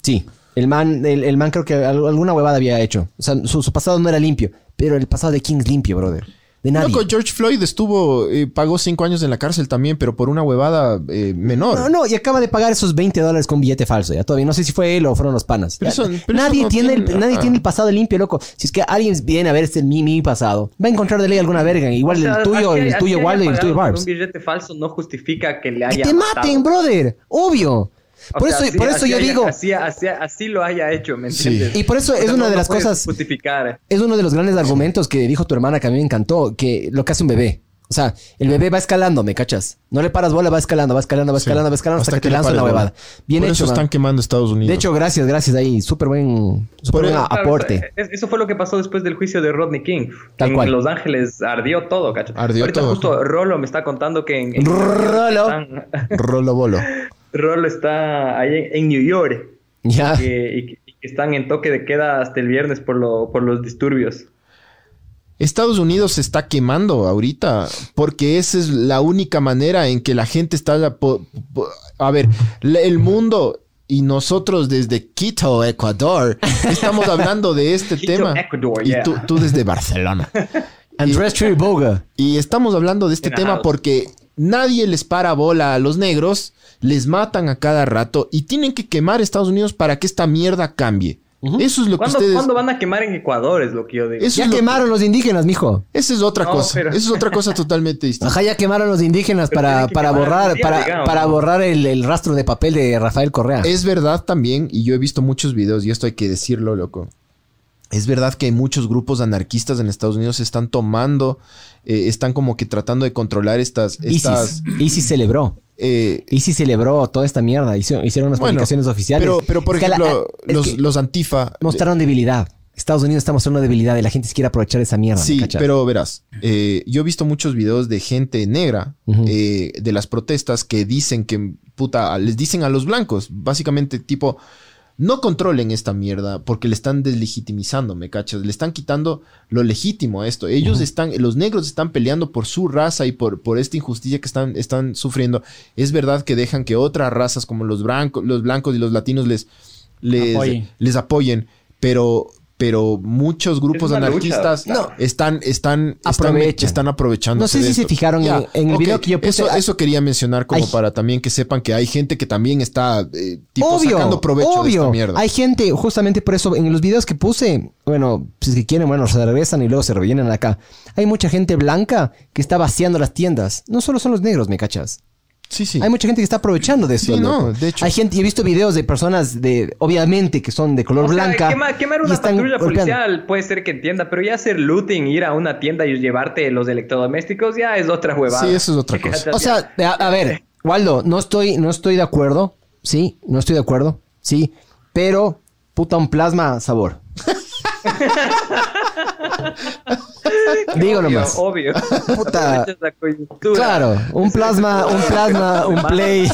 Sí. El man, el, el man creo que al- alguna huevada había hecho. O sea, su, su pasado no era limpio. Pero el pasado de King es limpio, brother. De nadie. Loco, George Floyd estuvo, eh, pagó cinco años en la cárcel también, pero por una huevada eh, menor. No, no, y acaba de pagar esos 20 dólares con billete falso. Ya todavía no sé si fue él o fueron los panas. Pero eso- pero nadie no tiene, tiene- el, nadie ah. tiene el pasado limpio, loco. Si es que alguien viene a ver este mi, mi pasado, va a encontrar de ley alguna verga. Igual O sea, el tuyo, aquí- el tuyo Waldo y el tuyo Barbs. Un billete falso no justifica que le Que haya te maten, matado. brother. Obvio. Por eso, por eso yo digo. Así, así, lo haya hecho, ¿me entiendes? Y por eso es una de las cosas. Justificar. Es uno de los grandes argumentos que dijo tu hermana que a mí me encantó, que lo que hace un bebé. O sea, el bebé va escalando, ¿me cachas? No le paras bola, va escalando, va escalando, va escalando, va escalando hasta, que, te lanza una huevada. Bien Por hecho. Eso están quemando Estados Unidos. De hecho, gracias, gracias ahí. Súper buen, super buen aporte. Eso fue lo que pasó después del juicio de Rodney King. Tal en cual. Los Ángeles ardió todo, ¿cachas? Ardió Ahorita todo. justo Rolo me está contando que en. Rolo. Rolo Bolo. Rolo está ahí en, New York. Ya. Y, que están en toque de queda hasta el viernes por, lo, por los disturbios. Estados Unidos se está quemando ahorita porque esa es la única manera en que la gente está... A ver, el mundo y nosotros desde Quito, Ecuador, estamos hablando de este tema. y tú, desde Barcelona. Andrés Triboga. Y estamos hablando de este tema porque nadie les para bola a los negros, les matan a cada rato y tienen que quemar Estados Unidos para que esta mierda cambie. Eso es lo que ustedes... ¿Cuándo van a quemar en Ecuador? Es lo que yo digo. ya quemaron los indígenas, mijo. Esa es otra cosa. Esa es otra cosa totalmente distinta. Ajá, ya quemaron los indígenas para, para borrar, para, para borrar el, rastro de papel de Rafael Correa. Es verdad también, y yo he visto muchos videos, y esto hay que decirlo, loco. Es verdad que hay muchos grupos anarquistas en Estados Unidos están tomando, eh, están como que tratando de controlar estas... estas... ISIS, ISIS celebró. Eh, y si celebró toda esta mierda, hicieron, unas publicaciones oficiales. Pero, pero por ejemplo, los, antifa. Mostraron debilidad. Estados Unidos está mostrando debilidad y la gente se quiere aprovechar esa mierda. Sí, pero verás, eh, yo he visto muchos videos de gente negra eh, de las protestas que dicen que, puta, les dicen a los blancos, básicamente tipo, no controlen esta mierda porque le están deslegitimizando, ¿me cachas? Le están quitando lo legítimo a esto. Ellos están, los negros están peleando por su raza y por, por esta injusticia que están, están sufriendo. Es verdad que dejan que otras razas como los, blancos, los blancos y los latinos les, les, les apoyen, pero pero muchos grupos anarquistas no, están, están, están, están, aprovechando. No sé si se fijaron en, el video que yo puse. Eso, eso quería mencionar como para también que sepan que hay gente que también está eh, tipo, sacando provecho de esta mierda. Hay gente, justamente por eso, en los videos que puse, bueno, si es que quieren, bueno, se regresan y luego se rellenan acá. Hay mucha gente blanca que está vaciando las tiendas. No solo son los negros, ¿me cachas? Sí, sí. Hay mucha gente que está aprovechando de eso. Sí, no, de hecho. Hay gente, he visto videos de personas de, obviamente, que son de color blanca. quemar una patrulla policial puede ser que entienda, pero ya hacer looting, ir a una tienda y llevarte los electrodomésticos, ya es otra huevada. Sí, eso es otra cosa. O sea, a, ver, Waldo, no estoy, no estoy de acuerdo. Sí, no estoy de acuerdo. Sí, pero puta un plasma sabor. Digo nomás. Obvio. Puta. Claro, un plasma, un plasma, un play,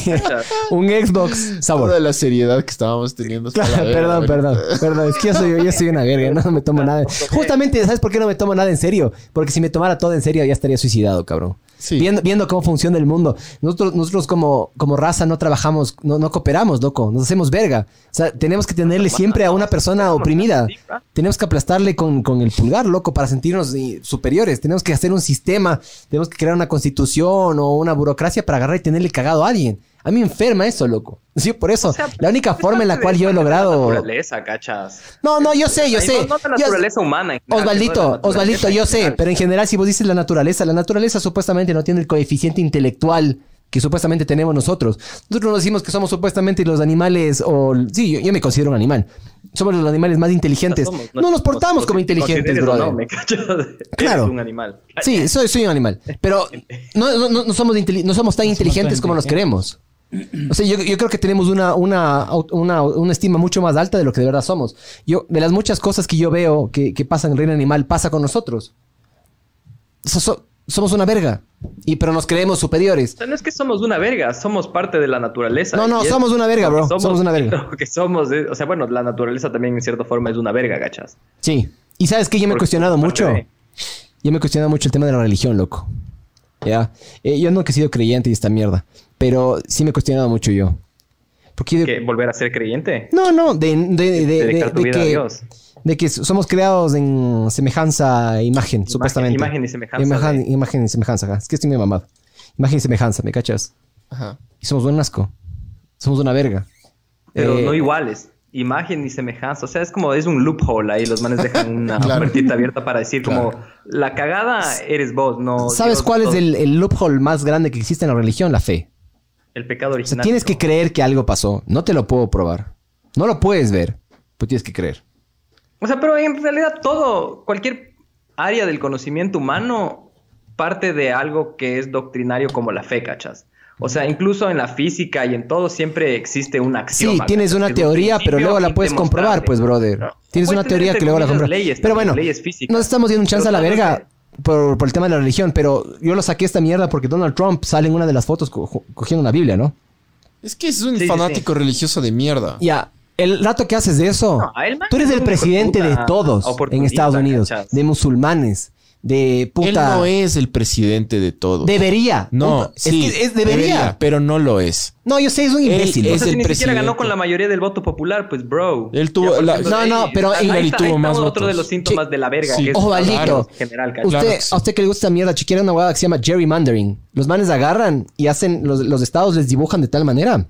un Xbox sabor. Toda la seriedad que estábamos teniendo. perdón, perdón, perdón. Es que yo soy, yo soy una verga, no me tomo nada. Justamente, ¿sabes por qué no me tomo nada en serio? Porque si me tomara todo en serio ya estaría suicidado, cabrón. Viendo, viendo, cómo funciona el mundo. Nosotros, nosotros como, como raza no trabajamos, no, no, cooperamos, loco. Nos hacemos verga. O sea, tenemos que tenerle siempre a una persona oprimida. Tenemos que aplastarle con, con el pulgar, loco, para sentirnos eh, superiores. Tenemos que hacer un sistema. Tenemos que crear una constitución o una burocracia para agarrar y tenerle cagado a alguien. A mí me enferma eso, loco. Sí, por eso. la única forma en la cual yo he logrado. naturaleza, cachas. No, no, yo sé, yo sé. No, la naturaleza humana. Osvaldito, Osvaldito, yo sé. Pero en general, si vos dices la naturaleza, la naturaleza supuestamente no tiene el coeficiente intelectual que supuestamente tenemos nosotros. Nosotros nos decimos que somos supuestamente los animales, o sí, yo, me considero un animal. Somos los animales más inteligentes. no, nos portamos como inteligentes, bro. No, me Claro. un animal. Sí, soy, soy un animal. Pero no, no, somos, no somos tan inteligentes como nos queremos. O sea, yo, creo que tenemos una, una, una, estima mucho más alta de lo que de verdad somos. Yo, de las muchas cosas que yo veo que, que pasan en el reino animal, pasa con nosotros. somos una verga. Y, pero nos creemos superiores. O sea, no es que somos una verga, somos parte de la naturaleza. No, no, somos una verga, bro. Somos, una verga. que somos, o sea, bueno, la naturaleza también en cierta forma es una verga, gachas. Sí. Y sabes que yo me he cuestionado mucho. Yo me he cuestionado mucho el tema de la religión, loco. Ya. Eh, yo nunca he sido creyente y esta mierda. Pero sí me he cuestionado mucho yo. Porque ¿Volver a ser creyente? No, no, de, de, de, que, de que somos creados en semejanza e imagen, supuestamente. Imagen y semejanza. Imagen, y semejanza, Es que estoy muy mamado. Imagen y semejanza, ¿me cachas? Ajá. Y somos un asco. Somos una verga. Pero no eh, iguales. Imagen y semejanza. O sea, es como, es un loophole ahí. Los manes dejan una puertita abierta para decir como, la cagada eres vos, no... ¿Sabes cuál es el, el loophole más grande que existe en la religión? La fe. El pecado O original. sea, tienes que creer que algo pasó. No te lo puedo probar. No lo puedes ver. Pero tienes que creer. O sea, pero en realidad todo, cualquier área del conocimiento humano parte de algo que es doctrinario como la fe, ¿cachas? O sea, incluso en la física y en todo siempre existe una acción. Sí, tienes una teoría, pero luego la puedes comprobar, pues, brother. Tienes una teoría que luego la compruebas. Pero bueno, nos estamos dando un chance a la verga por, por el tema de la religión, pero yo lo saqué esta mierda porque Donald Trump sale en una de las fotos co- cogiendo una Biblia, ¿no? Es que es un Sí, sí, fanático religioso de mierda. Ya, el rato que haces de eso, No, tú eres es el presidente de todos en Estados Unidos, ¿cachas? de musulmanes, de Él puta. no es el presidente de todos. Debería. No, es sí, que es- debería. pero no lo es. No, yo sé, es un imbécil. Él O es sea, si el ni siquiera presidente. ganó con la mayoría del voto popular, pues, bro. Él tuvo la- No, no, pero ahí tuvo ahí está más otro votos. de los síntomas de la verga. Sí. que es Ojo, claro, general. Usted, Claro que sí. A usted que le gusta mierda, chequeara una hueá que se llama gerrymandering. Los manes agarran y hacen, los, los estados les dibujan de tal manera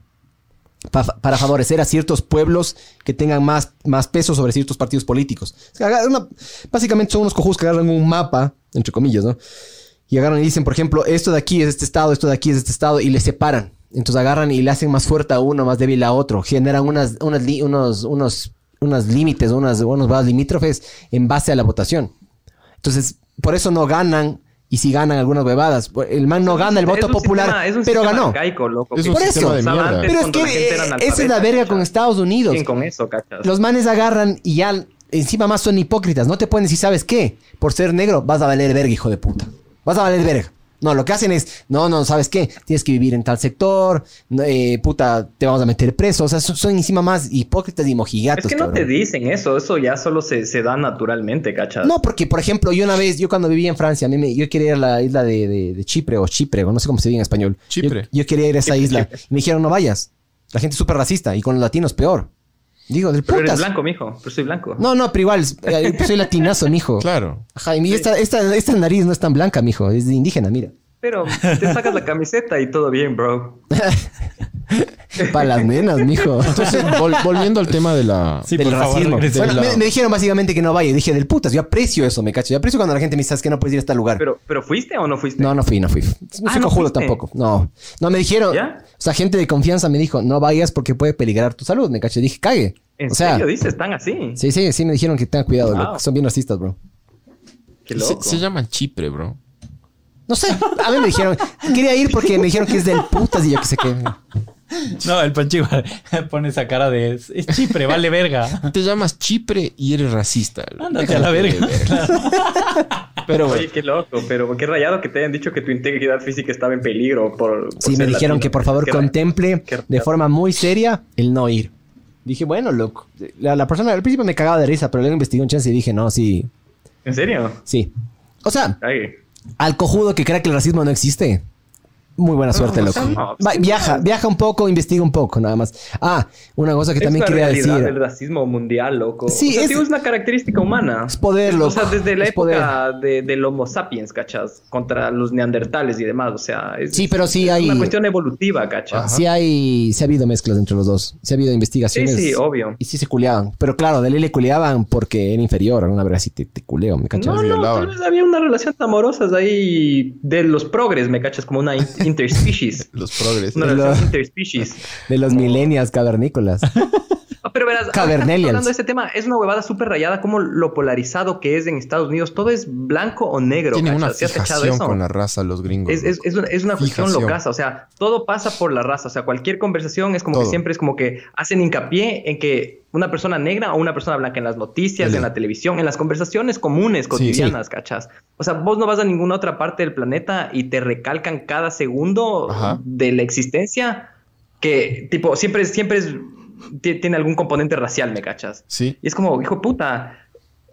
pa- para favorecer a ciertos pueblos que tengan más, más peso sobre ciertos partidos políticos. Básicamente son unos cojos que agarran un mapa, entre comillas, ¿no? Y agarran y dicen, por ejemplo, esto de aquí es este estado, esto de aquí es este estado, y le separan. Entonces agarran y le hacen más fuerte a uno, más débil a otro. Generan unas, unos, unos, unos límites, unas, unos vados limítrofes en base a la votación. Entonces, por eso no ganan. Y si ganan algunas huevadas. El man no gana el voto un popular, sistema- es un pero ganó. arcaico, loco, Es un Por sistema eso. de mierda. Pero es que esa es la verga con Estados Unidos. Con eso, ¿cachas? Los manes agarran y ya encima más son hipócritas. No te pueden decir, ¿sabes qué? Por ser negro vas a valer verga, hijo de puta. Vas a valer verga. No, lo que hacen es, no, no, ¿sabes qué? Tienes que vivir en tal sector, no, eh, puta, te vamos a meter preso. O sea, son, son encima más hipócritas y mojigatos. Es que no cabrón. te dicen eso, eso ya solo se, se da naturalmente, ¿cachas? No, porque, por ejemplo, yo una vez, yo cuando vivía en Francia, a mí me- yo quería ir a la isla de, de- de Chipre o Chipre, o no sé cómo se dice en español. Chipre. Yo, yo quería ir a esa Chipre, isla. Chipre. Y me dijeron, no vayas. La gente es súper racista y con los latinos peor. Digo, del Pero eres putas. blanco, mijo, pero soy blanco. No, no, pero igual, eh, soy latinazo, mijo. Claro. Ajá, y esta, esta, esta nariz no es tan blanca, mijo, es de indígena, mira. Pero te sacas la camiseta y todo bien, bro. Para las nenas, mijo. Entonces, vol- volviendo al tema de la... Sí, del por favor, racismo. regresa. Bueno, me, me dijeron básicamente que no vaya. Y dije, del putas, yo aprecio eso, me cacho. Yo aprecio cuando la gente me dice, "¿Sabes que no puedes ir a este lugar. Pero, pero ¿fuiste o no fuiste? No, no fui, no fui. No Ah, fui ¿no cojudo fuiste? tampoco. No. No, me dijeron. ¿Ya? O sea, gente de confianza me dijo, no vayas porque puede peligrar tu salud, me cacho. Dije, cague. ¿En o sea, serio dices? ¿Están así? sí, sí, sí me dijeron que tenga cuidado, Wow. loco. Son bien racistas, bro. Qué Se, loco. se llaman Chipre, bro. No sé, a mí me dijeron, quería ir porque me dijeron que es del putas y yo que sé qué. No, el Pancho igual pone esa cara de... Es es Chipre, vale verga. Te llamas Chipre y eres racista. Ándate a la verga. Claro. Pero bueno. Oye, qué loco, pero qué rayado que te hayan dicho que tu integridad física estaba en peligro por... por Sí, me dijeron latino. que por favor Qué contemple de forma muy seria el no ir. Dije, bueno, loco. La, la persona al principio me cagaba de risa, pero luego investigué un chance y dije, no, sí, ¿En serio? sí. O sea, Ay. Al cojudo que crea que el racismo no existe. Muy buena suerte, loco. sea, no, Va, sí, viaja, no. viaja un poco, investiga un poco, nada más. Ah, una cosa que Es también la quería realidad decir. del racismo mundial, loco. Sí, o sea, es- tío, es una característica humana. Es poder, loco. O sea, desde la Es época de, del Homo sapiens, ¿cachas? Contra los neandertales y demás. O sea, es, Sí, pero sí es hay- una cuestión evolutiva, ¿cachas? Sí hay, sí ha habido mezclas entre los dos. Sí ha habido Sí, investigaciones. sí, obvio. Y sí se culeaban. Pero claro, de ley le culeaban porque era inferior. Alguna vez así te, te culeo, ¿me cachas? No, no, tal vez había una relación amorosas ahí de los progres, ¿me cachas? Como una interspecies. Los progres. Una De relación los- interspecies. De los millennials cavernícolas. Ah, pero verás, hablando de este tema, es una huevada súper rayada como lo polarizado que es en Estados Unidos. Todo es blanco o negro. Tienen una ¿Sí fijación con la raza, los gringos. Es, es, es una, es una cuestión locaza, o sea, todo pasa por la raza, o sea, cualquier conversación es como que siempre es como que hacen hincapié en que una persona negra o una persona blanca en las noticias, en la televisión, en las conversaciones comunes, cotidianas, ¿cachas? O sea, vos no vas a ninguna otra parte del planeta y te recalcan cada segundo Ajá. de la existencia que, tipo, siempre, es- siempre es, tiene algún componente racial, ¿me cachas? Sí. Y es como, hijo de puta.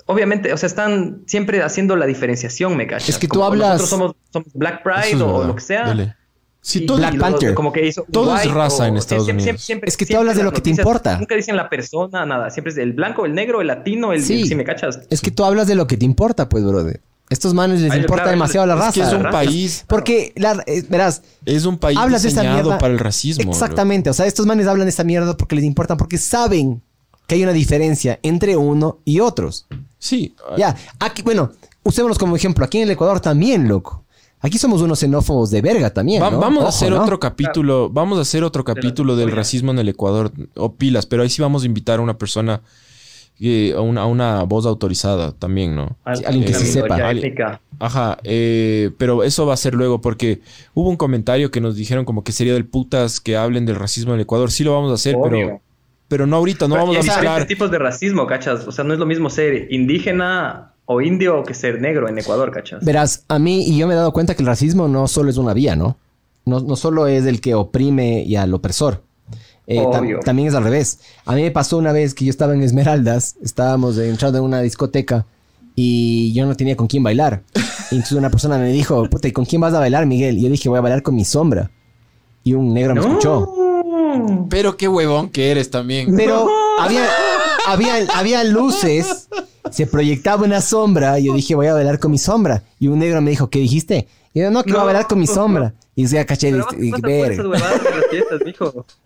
Obviamente, o sea, están siempre haciendo la diferenciación, me cachas. Es que tú Como hablas- Nosotros somos, somos Black Pride es o lo que sea. Dele. Sí, todo, Black Panther. Como que hizo Todo es raza o- en Estados siempre- Unidos. siempre- siempre- Es que tú hablas de lo que te importa. Nunca dicen la persona, nada. Siempre es el blanco, el negro, el latino, el... Sí. Sí, me cachas. es que tú hablas de lo que te importa, pues, brother. Estos manes les Ay, importa claro, demasiado la es raza. es que es un país, Porque, la, eh, verás, es un país hablas de diseñado mierda. para el racismo. Exactamente. O sea, estos manes hablan de esa mierda porque les importa, porque saben que hay una diferencia entre uno y otros. Sí. Ya, aquí, bueno, usémonos como ejemplo. Aquí en el Ecuador también, loco. Aquí somos unos xenófobos de verga también. Va- ¿no? Vamos a hacer ¿no? otro capítulo, vamos a hacer otro capítulo del racismo en el Ecuador, o pilas, pero ahí sí vamos a invitar a una persona, a, una, a una voz autorizada también, ¿no? Sí, alguien que sí Terminología sepa. Ajá, eh, pero eso va a ser luego porque hubo un comentario que nos dijeron como que sería del putas que hablen del racismo en el Ecuador. Sí lo vamos a hacer, pero, Obvio. pero no ahorita, no Pero vamos a mezclar. tipos de racismo, ¿cachas? O sea, no es lo mismo ser indígena o indio que ser negro en Ecuador, ¿cachas? Verás, a mí, y yo me he dado cuenta que el racismo no solo es una vía, ¿no? No, no solo es el que oprime y al opresor. Eh, tam- también es al revés. A mí me pasó una vez que yo estaba en Esmeraldas, estábamos entrando en una discoteca y yo no tenía con quién bailar. Y entonces una persona me dijo, puta, ¿y con quién vas a bailar, Miguel? Y yo dije, voy a bailar con mi sombra. Y un negro me escuchó. Pero qué huevón que eres también. Pero había, había, había luces, se proyectaba una sombra y yo dije, voy a bailar con mi sombra. Y un negro me dijo, ¿qué dijiste? Y yo, no, que voy a bailar con mi sombra. Y decía, caché, de.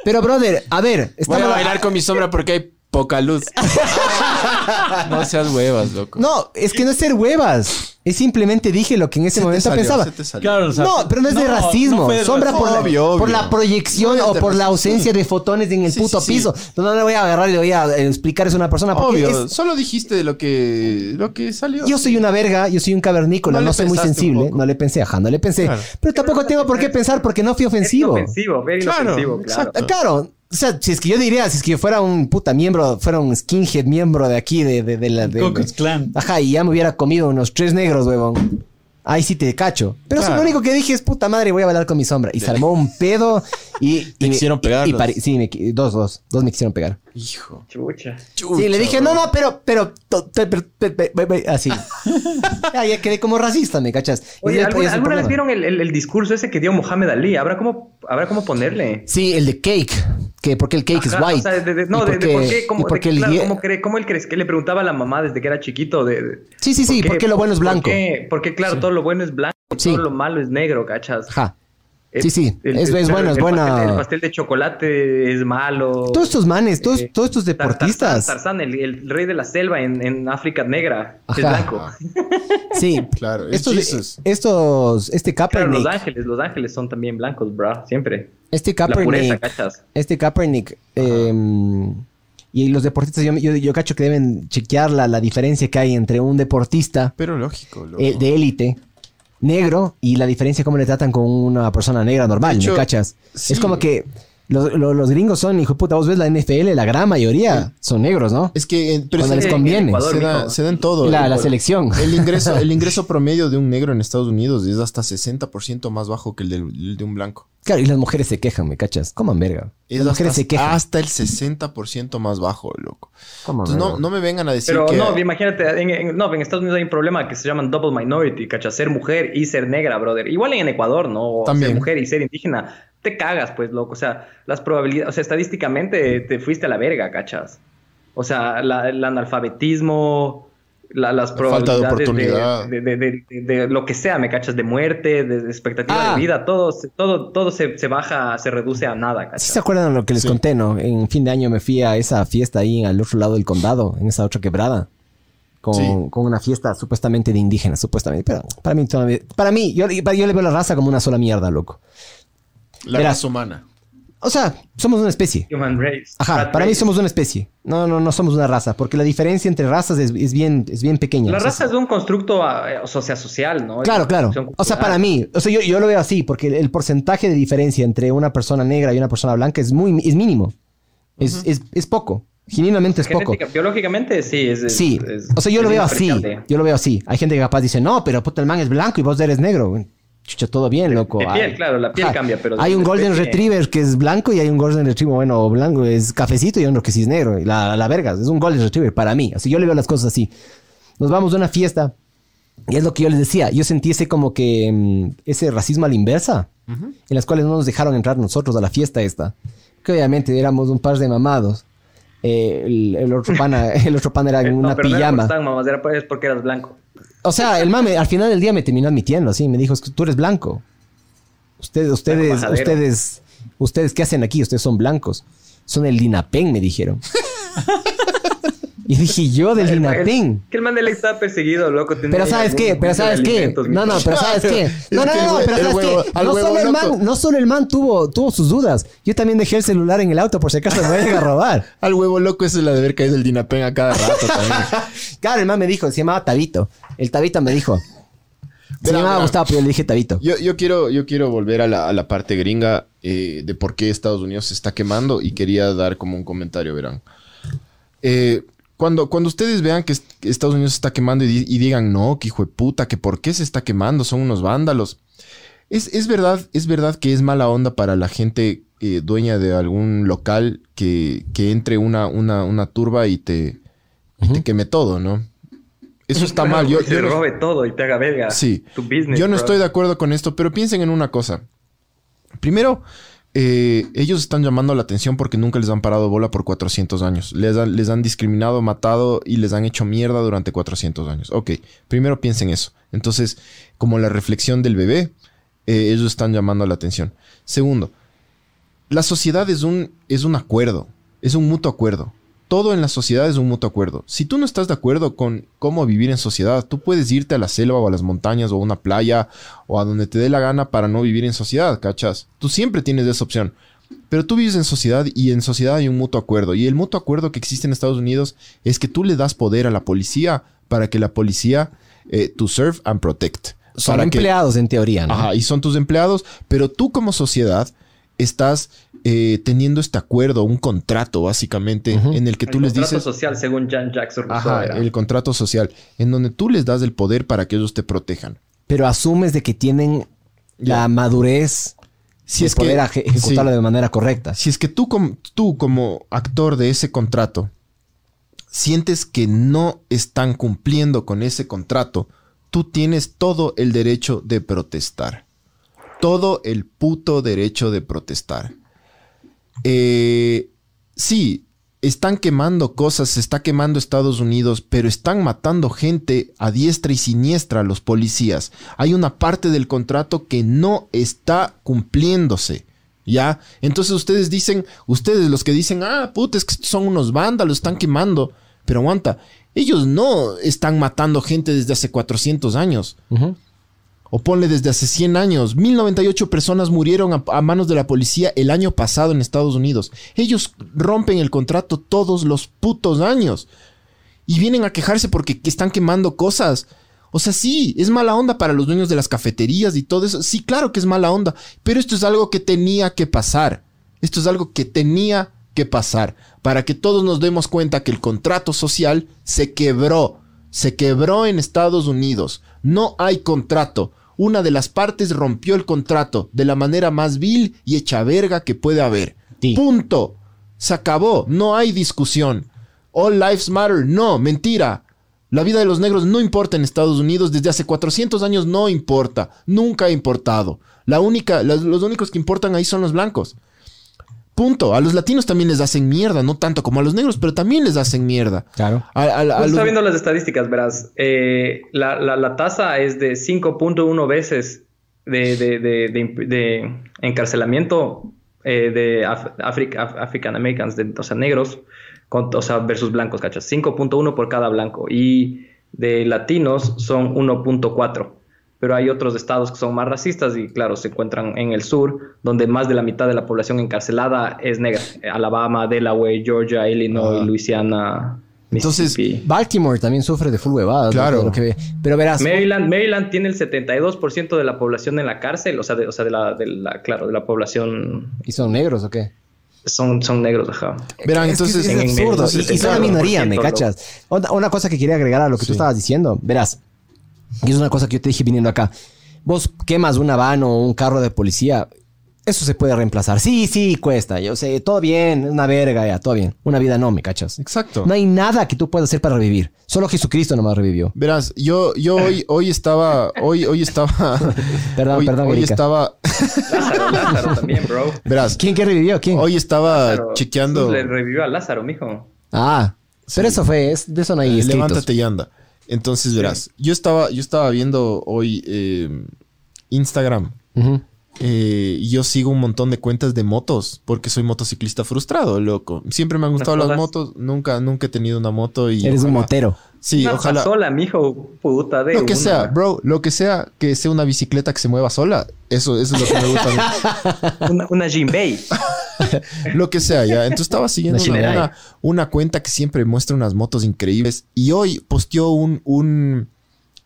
Pero, brother, a ver, Voy a bailar con mi sombra porque hay poca luz. no seas huevas, loco. No, es que no es ser huevas. Es simplemente dije lo que en ese Se te momento salió, pensaba. se te salió. Claro, o sea, No, pero no es de racismo. no Sombra por la, Obvio, obvio. por la proyección No o por la ausencia de fotones en el Sí, puto sí, sí. piso. No, le voy a agarrar y le voy a eh, explicar eso a una persona. Porque Obvio, es- solo dijiste lo que, lo que salió. yo soy una verga, yo soy un cavernícola, No soy muy sensible. No le pensé, ajá, no le pensé. Claro. Pero tampoco tengo por qué pensar porque no fui ofensivo. Es inofensivo, very Claro, inofensivo, claro. exacto. Claro, o sea, si es que yo diría, si es que yo fuera un puta miembro, fuera un skinhead miembro de aquí, de, de, de la. De, Klux Klan. Ajá, y ya me hubiera comido unos tres negros, huevón. Ahí sí te cacho. Pero eso Claro. lo único que dije es puta madre, voy a bailar con mi sombra. Y se armó un pedo y. y Te me- quisieron pegar sí, me dos, dos. Dos me quisieron pegar. Hijo. Chucha. sí, le dije, no, no, pero, pero, así. ya, ya quedé como racista, ¿me cachas? Oye, ¿alguna, vez problema. vieron el, el- el discurso ese que dio Mohamed Ali? ¿Habrá cómo, habrá cómo ponerle? Sí, el de cake. Que porque el cake Ajá, es white. O sea, de, de- Y no, de, de porque- por qué, cómo, porque claro, cómo cree, cómo él crees que le preguntaba a la mamá desde que era chiquito de... de- Sí, sí, sí, qué- porque lo bueno es por blanco. qué? Porque claro, todo lo bueno es blanco, Sí. todo lo malo es negro, ¿cachas? Ajá. Sí, sí, el- es- el- es bueno, es el buena- pastel- el pastel de chocolate es malo. Todos estos manes, todos, Eh, todos estos deportistas. Tarzán, Tarzán, el, el rey de la selva en, en África negra, es Ajá. blanco. Sí. Claro, es Estos, Jesus. estos, este Claro, Kaepernick, Los Ángeles, Los Ángeles son también blancos, bro, siempre. este La pureza, Kaepernick, ¿cachas? este Kaepernick, eh, y los deportistas, yo, yo, yo cacho que deben chequear la, la diferencia que hay entre un deportista Pero lógico, eh, de élite negro y la diferencia cómo le tratan con una persona negra normal, hecho, ¿me cachas? sí. Es como que los, los- los gringos son, hijo de puta, vos ves la NFL, la gran mayoría son negros, ¿no? Es que eh, pero Cuando les en conviene. Ecuador, se, da, se da en todo. La, El- la selección. El ingreso, el ingreso promedio de un negro en Estados Unidos es hasta 60% más bajo que el, de un blanco. Claro, y las mujeres se quejan, ¿me cachas? Coman verga. Es Las hasta, mujeres se quejan. hasta el 60% más bajo, loco. Coman Entonces no, verga. no me vengan a decir Pero que... no, imagínate, en, en- no, en Estados Unidos hay un problema que se llaman double minority, ¿cachas? Ser mujer y ser negra, brother. Igual en Ecuador, ¿no? O También. Ser mujer y ser indígena. Te cagas, pues, loco. O sea, las probabilidades, o sea, estadísticamente te fuiste a la verga, ¿cachas? O sea, la- el analfabetismo, la- las La falta de probabilidades oportunidad. de, de- de- de- de lo que sea, ¿me cachas? De muerte, de, expectativa Ah. de vida, todo, se- todo, todo se, se baja, se reduce a nada, ¿Sí ¿cachas? se acuerdan de lo que les Sí. conté, no? En fin de año me fui a esa fiesta ahí al otro lado del condado, en esa otra quebrada. Con, Sí. con una fiesta supuestamente de indígenas, supuestamente. Pero para mí, todavía- para mí yo, yo le veo la raza como una sola mierda, loco. La Verás. raza humana. O sea, somos una especie. Human race. Ajá, para mí somos una especie. No, no, no somos una raza, porque la diferencia entre razas es, es bien, es bien pequeña. La O sea, raza es un constructo o sea, social, ¿no? Claro, claro. O sea, para mí, o sea, yo, yo lo veo así, porque el, el porcentaje de diferencia entre una persona negra y una persona blanca es muy, es mínimo. Es, es, es poco. Genuinamente es poco. Biológicamente sí, es, es- Sí. es- o sea, yo lo veo así. Yo lo veo así. Hay gente que capaz dice, no, pero puta, el man es blanco y vos eres negro. Chucha, todo bien, loco. de piel, Hay- claro, la piel cambia, pero Hay un Golden especie- Retriever que es blanco y hay un Golden Retriever, bueno, blanco, es cafecito y otro que sí es negro. Y la, la verga, es un Golden Retriever para mí. Así yo le veo las cosas así. Nos vamos a una fiesta y es lo que yo les decía. Yo sentí ese como que, mm, ese racismo a la inversa, en las cuales no nos dejaron entrar nosotros a la fiesta esta. Que obviamente éramos un par de mamados. Eh, el, el otro pana, el otro pana era en Eh, una no, pero no era pijama. es porque eras blanco. O sea, el mame al final del día me terminó admitiendo, así, me dijo, "Es que tú eres blanco. Ustedes, ustedes, ustedes, ustedes, ¿qué hacen aquí? Ustedes son blancos. Son el Dinapen, me dijeron. Y dije, yo del Dinapén. Que el man de ley está perseguido, loco. Pero ¿sabes qué? Pero ¿sabes qué? No, no, pero ¿sabes qué? No, no, que no, pero ¿sabes qué? No solo, el man, no solo el man tuvo, tuvo sus dudas. Yo también dejé el celular en el auto por si acaso me vayan a robar. Al huevo loco ese es la de haber caído el Dinapen a cada rato también. Claro, el man me dijo, se llamaba Tabito. El Tabito me dijo. Se llamaba. Gustavo, pero yo le dije Tabito. Yo, yo quiero, yo quiero volver a la, a la parte gringa eh, de por qué Estados Unidos se está quemando y quería dar como un comentario, verán. Eh, cuando, cuando ustedes vean que est- que Estados Unidos se está quemando y, di- y digan, no, que hijo de puta, que por qué se está quemando, son unos vándalos. Es, es verdad, es verdad que es mala onda para la gente eh, dueña de algún local que, que entre una, una, una turba y te, y te queme todo, ¿no? Eso está mal. Yo, que te yo no- robe todo y te haga verga. Sí. Tu business. Yo no bro. estoy de acuerdo con esto, pero piensen en una cosa. Primero, eh, ellos están llamando la atención porque nunca les han parado bola por 400 años. Les les han discriminado, matado y les han hecho mierda durante 400 años. Ok, primero piensen eso. Entonces, como la reflexión del bebé, eh, ellos están llamando la atención. Segundo, la sociedad es un, es un acuerdo, es un mutuo acuerdo. Todo en la sociedad es un mutuo acuerdo. Si tú no estás de acuerdo con cómo vivir en sociedad, tú puedes irte a la selva o a las montañas o a una playa o a donde te dé la gana para no vivir en sociedad, ¿cachas? Tú siempre tienes esa opción. Pero tú vives en sociedad y en sociedad hay un mutuo acuerdo. Y el mutuo acuerdo que existe en Estados Unidos es que tú le das poder a la policía para que la policía eh, to serve and protect. Son Para que- empleados en teoría, ¿no? Ajá, y son tus empleados, pero tú como sociedad estás eh, teniendo este acuerdo, un contrato básicamente, en el que El tú les contrato dices... social, según Jean-Jacques Rousseau. Ajá, era. el contrato social, en donde tú les das el poder para que ellos te protejan. Pero asumes de que tienen la madurez Si de es que, poder aje- ejecutarlo sí. de manera correcta. si es que tú, com- tú como actor de ese contrato sientes que no están cumpliendo con ese contrato, tú tienes todo el derecho de protestar. Todo el puto derecho de protestar. Eh, sí, están quemando cosas, se está quemando Estados Unidos, pero están matando gente a diestra y siniestra los policías. Hay una parte del contrato que no está cumpliéndose. ¿Ya? Entonces ustedes dicen, ustedes los que dicen, ah, puta, es que son unos vándalos, están quemando. Pero aguanta, ellos no están matando gente desde hace 400 años. Ujú. O ponle desde hace 100 años. 1098 personas murieron a, a manos de la policía el año pasado en Estados Unidos. Ellos rompen el contrato todos los putos años. Y vienen a quejarse porque que están quemando cosas. O sea, sí, es mala onda para los dueños de las cafeterías y todo eso. Sí, claro que es mala onda. Pero esto es algo que tenía que pasar. Esto es algo que tenía que pasar. Para que todos nos demos cuenta que el contrato social se quebró. Se quebró en Estados Unidos. No hay contrato. Una de las partes rompió el contrato de la manera más vil y hecha verga que puede haber. Sí. Punto. Se acabó. No hay discusión. All lives matter. No, mentira. La vida de los negros no importa en Estados Unidos. Desde hace 400 años no importa. Nunca ha importado. La única, los únicos que importan ahí son los blancos. Punto. A los latinos también les hacen mierda. No tanto como a los negros, pero también les hacen mierda. Claro. A- a- a Justo los- está viendo las estadísticas, verás. Eh, la, la- la tasa es de 5.1 veces de, de- de- de- de encarcelamiento eh, de Af- Afri- Af- African Americans, de- o sea, negros, con- o sea, versus blancos, ¿cachas? 5.1 por cada blanco. Y de latinos son 1.4. Pero hay otros estados que son más racistas y, claro, se encuentran en el sur, donde más de la mitad de la población encarcelada es negra. Alabama, Delaware, Georgia, Illinois, Ah. Louisiana, Entonces, Mississippi. Baltimore también sufre de full huevadas. Claro. Todo lo que ve. Pero verás, Maryland, Maryland tiene el 72% de la población en la cárcel, o sea, de, o sea, de la, de la- claro, de la población ¿y son negros o qué? son, son negros, ajá. Verán, Es que entonces. es, en- Y, y son la 70%, minoría, ¿me cachas? Una, una cosa que quería agregar a lo que tú estabas diciendo, verás. Y es una cosa que yo te dije viniendo acá. Vos quemas una van o un carro de policía. Eso se puede reemplazar. Sí, sí, cuesta. Yo sé, todo bien, una verga, ya, todo bien. Una vida no, ¿me cachas? Exacto. No hay nada que tú puedas hacer para revivir. Solo Jesucristo nomás revivió. Verás, yo, yo hoy, hoy estaba, hoy, hoy estaba, Perdón, hoy, perdón, hoy Erika. estaba, Lázaro, Lázaro también, bro. verás, ¿Quién que revivió? ¿Quién? hoy estaba Lázaro, chequeando, Le revivió a Lázaro, mijo. Ah, pero eso fue, es, de eso no hay eh, escritos. levántate y anda. Entonces, verás, yo estaba, yo estaba viendo hoy eh, Instagram. Eh, yo sigo un montón de cuentas de motos porque soy motociclista frustrado, loco. Siempre me han gustado las, motos, nunca, nunca he tenido una moto y Eres un motero. Sí, Una ojalá. sola, mijo, puta de Lo que una. sea, bro, lo que sea, que sea una bicicleta que se mueva sola, eso, eso es lo que me gusta a mí. Una, una Jinbei. Lo que sea, ya. Entonces estaba siguiendo Una una, Shinerai. una- una cuenta que siempre muestra unas motos increíbles. Y hoy posteó un, un-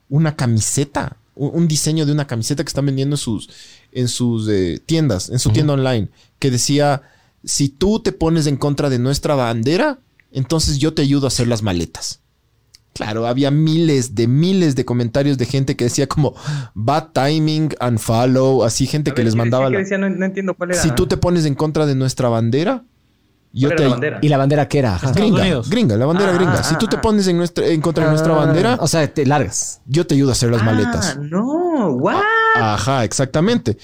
una camiseta, un, un diseño de una camiseta que están vendiendo en sus, en sus eh, tiendas, en su tienda online, que decía, si tú te pones en contra de nuestra bandera, entonces yo te ayudo a hacer las maletas. Claro, había miles de miles de comentarios de gente que decía como bad timing, unfollow, así gente que les ¿qué mandaba... No, no entiendo cuál era. si tú te pones en contra de nuestra bandera, yo ¿Cuál era te la bandera? ¿Y la bandera qué era? Ajá. Gringa, Unidos. gringa, la bandera Ah, gringa. ah, Si tú te ah. pones en nuestra en contra de nuestra Ah, bandera, O sea, te largas. yo te ayudo a hacer las Ah, maletas. no, what? Ajá, exactamente.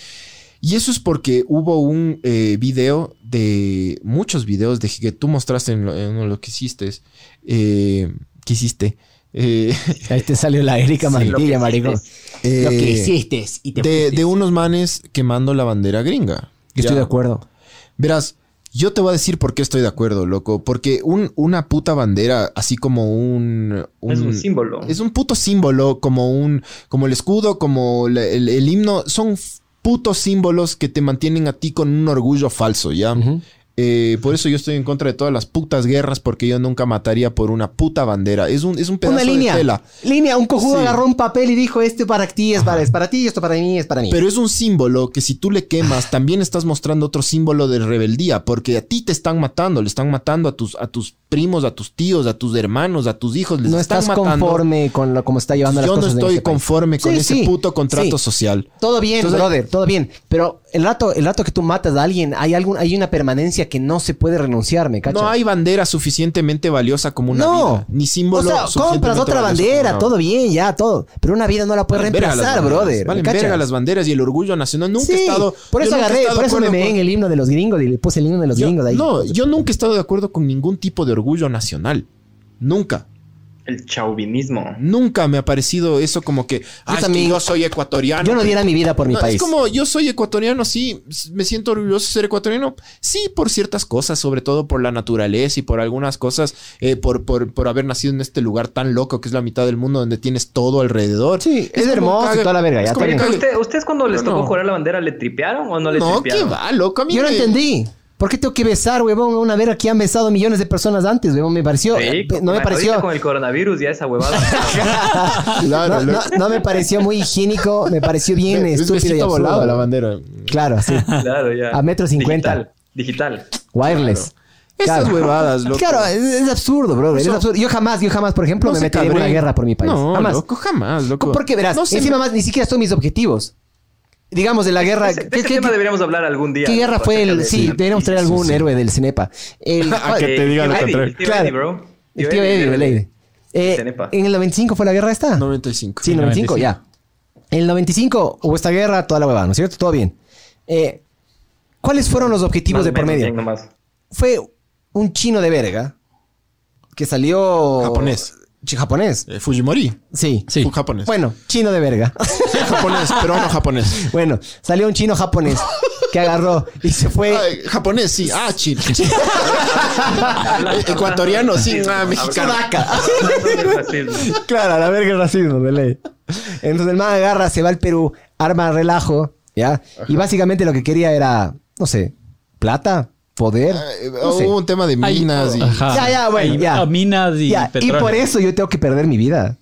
Y eso es porque hubo un eh, video de muchos videos de que tú mostraste en lo, en lo que hiciste. eh, que hiciste. eh, Ahí te salió la Erika Sí, lo que Mantilla, marico. Lo que eh, hiciste y te de, unos manes quemando la bandera gringa. Yo estoy de acuerdo. Verás, yo te voy a decir por qué estoy de acuerdo, loco. Porque un- una puta bandera, así como un, Es un símbolo. Es un puto símbolo, como un, como el escudo, como la- el, el himno. Son putos símbolos que te mantienen a ti con un orgullo falso, ¿ya? Eh, por eso yo estoy en contra de todas las putas guerras, porque yo nunca mataría por una puta bandera. Es un, es un pedazo Una línea. de tela. Línea, un cojudo Sí. agarró un papel y dijo, este para ti es para, es para ti, esto para mí es para mí. Pero es un símbolo que si tú le quemas, también estás mostrando otro símbolo de rebeldía, porque a ti te están matando, le están matando a tus, a tus primos, a tus tíos, a tus hermanos, a tus hijos, les no están estás matando. conforme con lo, cómo está llevando las Yo no cosas en estoy este país. conforme con Sí, ese sí, puto contrato social. Todo bien, Entonces, brother, todo bien. Pero el rato, el rato que tú matas a alguien, hay algún, hay una permanencia que no se puede renunciar, ¿me cachas? No hay bandera suficientemente valiosa como una No. vida, ni símbolo. O sea, compras otra bandera, todo bien, ya, todo. Pero una vida no la puedes Valen verga las reemplazar, brother. ¿me Valen verga las banderas y el orgullo nacional. Nunca Sí, he estado. por eso agarré, por eso me con- en el himno de los gringos y le puse el himno de los Yo- gringos de ahí. No, yo nunca he estado de acuerdo con ningún tipo de orgullo nacional. Nunca. El chauvinismo. Nunca me ha parecido eso como que, ah, es que también- yo soy ecuatoriano. Yo no diera mi vida por mi No, país. Es como yo soy ecuatoriano, sí, me siento orgulloso de ser ecuatoriano, sí, por ciertas cosas, sobre todo por la naturaleza y por algunas cosas, eh, por, por, por haber nacido en este lugar tan loco que es la mitad del mundo donde tienes todo alrededor. Sí, es, hermoso y toda la verga. es Ya, Pero usted- ¿Ustedes cuando les tocó no. jurar la bandera le tripearon o no le No, ¿qué tripearon? va, loco? A mí Yo no me- entendí. ¿Por qué tengo que besar, huevón, a una verga que han besado millones de personas antes, huevón? Me pareció... Sí, eh, no me pareció... con el coronavirus ya esa huevada. Claro, No, loco. no- no me pareció muy higiénico, me pareció bien Es estúpido y absurdo. volado la bandera. Claro, sí. claro, ya. A metro cincuenta. Digital. Digital. Wireless. Esas Claro. huevadas, loco. Claro, es, es absurdo, bro. Es absurdo. Yo jamás, yo jamás, por ejemplo, No me metería en una guerra por mi país. No, jamás. loco, jamás, loco. Porque verás, No encima más, ni siquiera son mis objetivos. Digamos, de la guerra. Ese, de ¿qué- ese qué- tema qué- deberíamos hablar algún día. ¿Qué guerra fue el.? de- Sí, deberíamos traer algún héroe del Cenepa. El, A que te lo tío Eddie, contrario. El tío Claro. Eddie, bro. el tío Eddie. Eh, Cenepa. en el 95 fue la guerra esta. 95. Sí, 95, ya. En el 95 hubo esta guerra, toda la huevada, ¿no es cierto? Todo bien. Eh, ¿Cuáles fueron los objetivos Más de por medio? Fue un chino de verga que salió. Japonés. Chi- japonés. Eh, Fujimori. Sí. Sí. Japonés. Bueno, chino de verga. japonés, peruano japonés. bueno, salió un chino japonés que agarró y se fue. Ay, japonés, sí. Ah, chino. Ecuatoriano, sí. Ah, mexicano. Claro, la verga el racismo, de ley. Entonces el man agarra, se va al Perú, arma relajo, ¿ya? Y básicamente lo que quería era, no sé, plata, poder. Eh, no sé. Hubo un tema de minas y... Ajá. Ya, ya, bueno, Hay- ya. a minas y Ya, y por eso yo tengo que perder mi vida.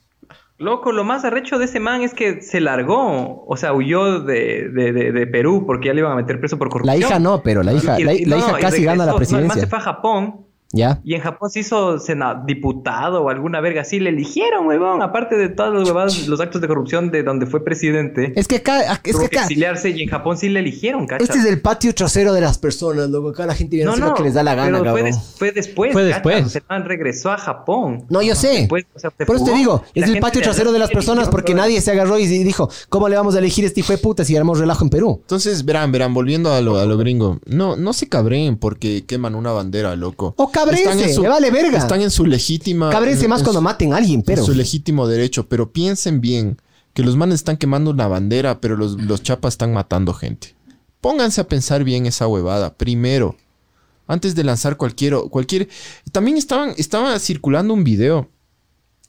Loco, lo más arrecho de ese man es que se largó. O sea, huyó de, de, de, de Perú porque ya le iban a meter preso por La corrupción. hija no, pero la hija, Y- la, y- la no, hija casi gana la man se presidencia. fue a Japón ¿Ya? y en Japón se hizo sena- diputado o alguna verga así. Le eligieron, huevón. Aparte de todas las huevadas, los actos de corrupción de donde fue presidente. Es que acá, es tuvo que acá, exiliarse y en Japón sí le eligieron, este es el patio trasero de las personas, loco. Acá la gente viene a hacer lo que les da la gana, pero fue, des- fue después. Fue después. O sea, el man regresó a Japón. No, yo sé. Después, o sea, Por eso te digo, es el patio trasero de las personas porque nadie se agarró y dijo, ¿cómo le vamos a elegir este hijo de puta si armamos relajo en Perú? Entonces, verán, verán, volviendo a lo, a lo gringo. No, no se cabreen porque queman una bandera, loco. O en su- vale verga. Están en su legítima... Cabrense en- más cuando su- maten a alguien, pero... En su legítimo derecho, pero piensen bien que los manes están quemando una bandera, pero los, los chapas están matando gente. pónganse a pensar bien esa huevada, primero. Antes de lanzar cualquier... cualquier también estaban, estaba circulando un video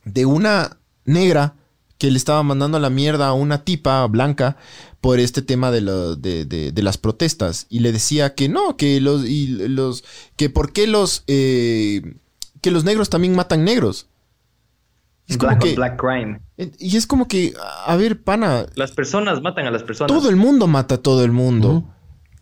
de una negra que le estaba mandando a la mierda a una tipa blanca por este tema de, lo- de, de- de las protestas. Y le decía que no, que los... Y los que por qué los... eh, que los negros también matan negros. Es como que... Black crime. Y es como que, a ver, pana, Las personas matan a las personas. todo el mundo mata a todo el mundo.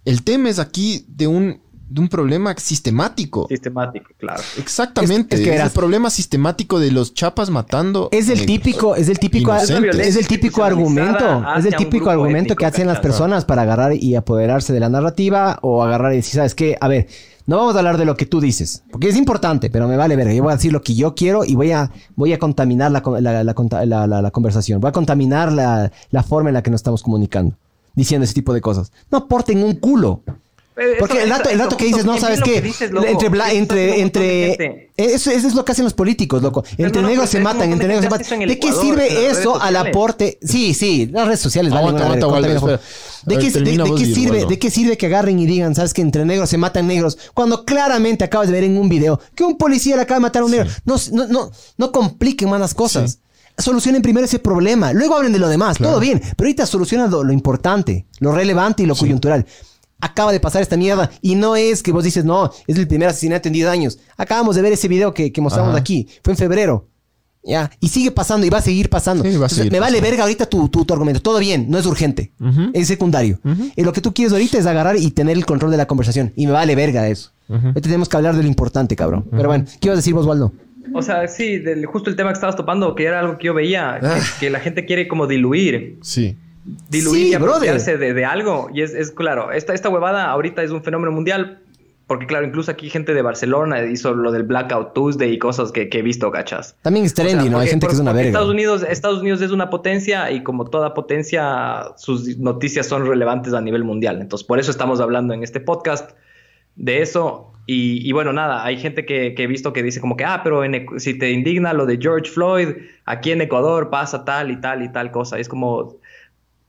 El tema es aquí de un, de un problema sistemático. Sistemático, claro. Exactamente. Es- es que es el problema sistemático de los chapas matando. Es el típico, es el típico, es el típico argumento, es el típico argumento que hacen las personas para agarrar y apoderarse de la narrativa o agarrar y decir, sabes qué, a ver, no vamos a hablar de lo que tú dices, porque es importante, pero me vale verga. Yo voy a decir lo que yo quiero y voy a, voy a contaminar la, la, la conta- la- la- la conversación, voy a contaminar la, la forma en la que nos estamos comunicando, diciendo ese tipo de cosas. No aporten un culo. Porque eso- el dato, eso- el dato que dices, no, ¿sabes qué? que dices, loco. entre, bla- entre, entre, eso, eso es lo que hacen los políticos, loco. Entre no, negros se matan, entre negros se matan. en ¿De qué sirve eso al aporte? Sí, sí, las redes sociales valen. ¿De qué, de- de sirve, Aldo. ¿De qué sirve que agarren y digan, sabes que entre negros se matan negros? Cuando claramente acabas de ver en un video que un policía le acaba de matar a un negro. No, no, no, no compliquen más las cosas. Solucionen primero ese problema, luego hablen de lo demás, todo bien, pero ahorita solucionan lo, lo importante, lo relevante y lo coyuntural. Acaba de pasar esta mierda y no es que vos dices, no, es el primer asesinato en 10 años. Acabamos de ver ese video que, que mostramos Ajá. aquí, fue en febrero. Ya, y sigue pasando y va a seguir pasando. Sí, va a Entonces, seguir me vale verga ahorita tu, tu, tu argumento. Todo bien, no es urgente. Es secundario. Y lo que tú quieres ahorita es agarrar y tener el control de la conversación. Y me vale verga eso. Ahorita tenemos que hablar de lo importante, cabrón. Pero bueno, ¿qué ibas a decir, Osvaldo? O sea, sí, del, justo el tema que estabas topando, que era algo que yo veía, que, Ah. que la gente quiere como diluir. Sí. Diluir Sí, y apropiarse de, de algo. Y es, es claro, esta, esta huevada ahorita es un fenómeno mundial. Porque claro, incluso aquí gente de Barcelona hizo lo del Blackout Tuesday y cosas que, que he visto, ¿cachas? También es trendy, O sea, ¿no? Hay gente que es una verga. Estados Unidos, Estados Unidos es una potencia y como toda potencia, sus noticias son relevantes a nivel mundial. Entonces, por eso estamos hablando en este podcast de eso. Y, y bueno, nada, hay gente que, que he visto que dice como que, ah, pero en si te indigna lo de George Floyd, aquí en Ecuador pasa tal y tal y tal cosa. Y es como,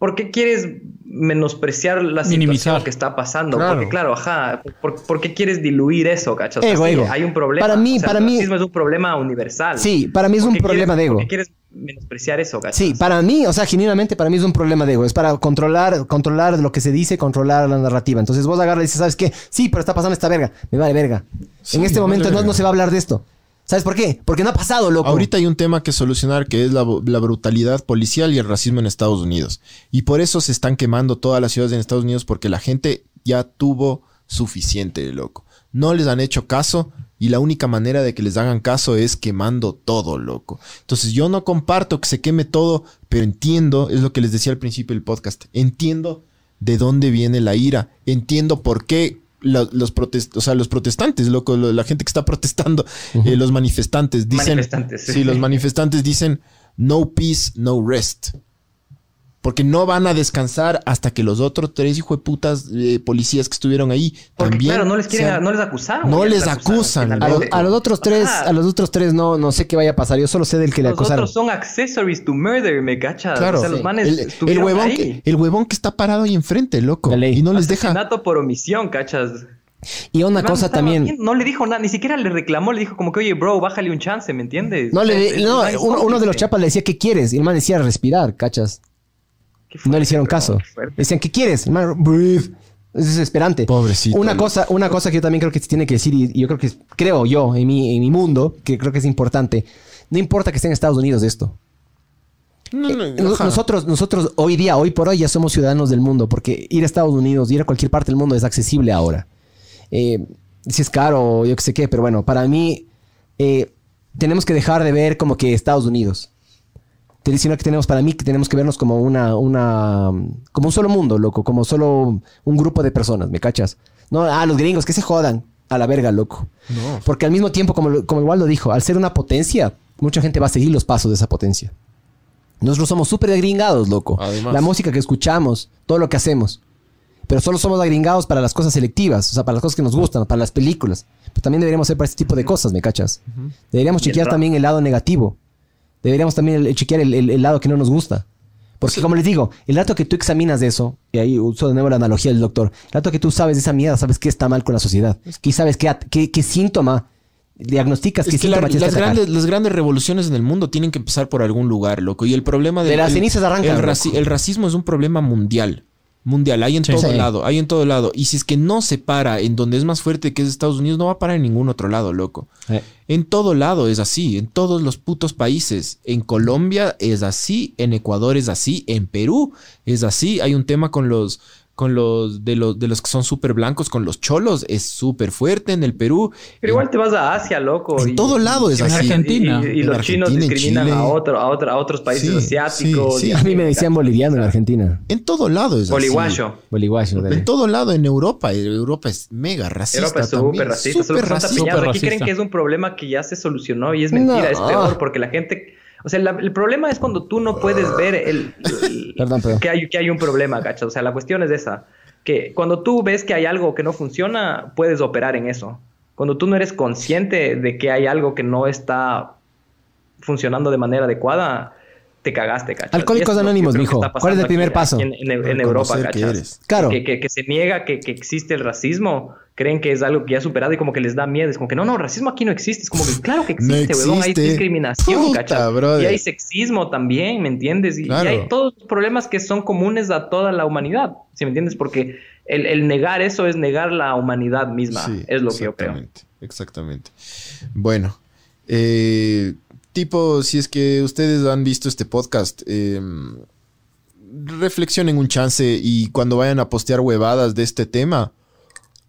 ¿por qué quieres menospreciar la Minimizar. situación que está pasando? Claro. Porque claro, ajá, ¿por, por qué quieres diluir eso, cachas? Ego, ego. Hay un problema. Para mí- O sea, para el mí- es un problema universal. Sí, para mí es ¿Por un problema quieres- de ego. ¿Por qué quieres menospreciar eso, cachas? Sí, para mí, o sea, genuinamente para mí es un problema de ego. Es para controlar, controlar lo que se dice, controlar la narrativa. Entonces vos agarras y dices, ¿sabes qué? Sí, pero está pasando esta verga. Me vale verga. Sí, en este me momento vale no, no se va a hablar de esto. ¿Sabes por qué? Porque no ha pasado, loco. Ahorita hay un tema que solucionar que es la, brutalidad policial y el racismo en Estados Unidos. Y por eso se están quemando todas las ciudades en Estados Unidos porque la gente ya tuvo suficiente, loco. No les han hecho caso y la única manera de que les hagan caso es quemando todo, loco. Entonces yo no comparto que se queme todo, pero entiendo, es lo que les decía al principio del podcast, entiendo de dónde viene la ira, entiendo por qué la- los, protest o sea, los protestantes, loco, lo- la gente que está protestando, eh, los manifestantes dicen, Manifestantes, sí, los manifestantes dicen no peace, no rest. Porque no van a descansar hasta que los otros tres hijo de putas eh, policías que estuvieron ahí Porque también claro, no les quieren, no les acusaron. No les acusan, a, los, a los otros tres, Ajá. a los otros tres no, no sé qué vaya a pasar. Yo solo sé del que le Los acusaron. otros son accessories to murder, me cachas. Claro, o sea, los manes el, el huevón ahí. que, el huevón que está parado ahí enfrente, loco. La ley. Y no les deja. Asesinato por omisión, cachas. Y una cosa también. bien, no le dijo nada, ni siquiera le reclamó, le dijo como que, oye, bro, bájale un chance, ¿me entiendes? No, le, no uno, uno de los chapas le decía, ¿qué quieres? Y el man decía respirar, ¿cachas? No le hicieron caso. Decían, ¿qué quieres? Es desesperante. Pobrecito, Una cosa, una cosa que yo también creo que se tiene que decir, y yo creo que, creo yo, en mi, en mi mundo, que creo que es importante. No importa que esté en Estados Unidos esto. No, no, Eh, nosotros, nosotros hoy día, hoy por hoy, ya somos ciudadanos del mundo, porque ir a Estados Unidos, ir a cualquier parte del mundo es accesible ahora. Eh, si es caro, yo qué sé qué, pero bueno, para mí eh, tenemos que dejar de ver como que Estados Unidos. Te- Sino que tenemos, para mí, que tenemos que vernos como una, una, como un solo mundo, loco, como solo un grupo de personas, ¿me cachas? No, ah, los gringos, que se jodan, a la verga, loco. No. Porque al mismo tiempo, como, como igual lo dijo, al ser una potencia, mucha gente va a seguir los pasos de esa potencia. Nosotros somos súper agringados, loco. Además. La música que escuchamos, todo lo que hacemos. Pero solo somos agringados para las cosas selectivas, o sea, para las cosas que nos gustan, para las películas. Pero también deberíamos ser para este tipo de cosas, ¿me cachas? Deberíamos chequear también el lado negativo. Deberíamos también chequear el, el- el lado que no nos gusta. Porque como les digo, el rato que tú examinas eso, y ahí uso de nuevo la analogía del doctor, el rato que tú sabes de esa mierda, sabes qué está mal con la sociedad. Y sabes qué, qué, qué síntoma diagnosticas es que, las, grandes, las grandes revoluciones en el mundo tienen que empezar por algún lugar, loco. Y el problema de, las cenizas arrancan. el, racismo es un problema mundial mundial, hay en todo lado, hay en todo lado. Y si es que no se para en donde es más fuerte que es Estados Unidos, no va a parar en ningún otro lado, loco. En todo lado es así, en todos los putos países. En Colombia es así, en Ecuador es así, en Perú es así. Hay un tema con los con los de los de los que son súper blancos, con los cholos, es súper fuerte en el Perú. Pero igual te vas a Asia, loco. En todo lado es así. En Argentina. Y, los chinos discriminan a, otro, a, a otros países asiáticos. a mí me decían boliviano en Argentina. En todo lado es Boliguayo. así. Boliguayo. En todo lado, en Europa. Europa es mega racista. Europa es súper racista. Super racista. Aquí creen que es un problema que ya se solucionó y es mentira, es peor porque la gente o sea, el problema es cuando tú no puedes ver el, que, hay, que hay un problema, ¿cachas? O sea, la cuestión es esa. Que cuando tú ves que hay algo que no funciona, puedes operar en eso. Cuando tú no eres consciente de que hay algo que no está funcionando de manera adecuada, te cagaste, ¿cachas? Alcohólicos Anónimos, mijo. ¿Cuál es el primer paso? En, Europa, ¿cachas? Claro. Que, se niega que, existe el racismo, creen que es algo que ya ha superado y como que les da miedo. Es como que no, no, racismo aquí no existe. Es como que claro que existe, weón. Hay discriminación, ¿cachas? Y hay sexismo también, ¿me entiendes? Y, hay todos los problemas que son comunes a toda la humanidad, ¿sí me entiendes? Porque el, negar eso es negar la humanidad misma, es lo que yo creo. Exactamente. Bueno, eh tipo, si es que ustedes han visto este podcast, em, reflexionen un chance y cuando vayan a postear huevadas de este tema,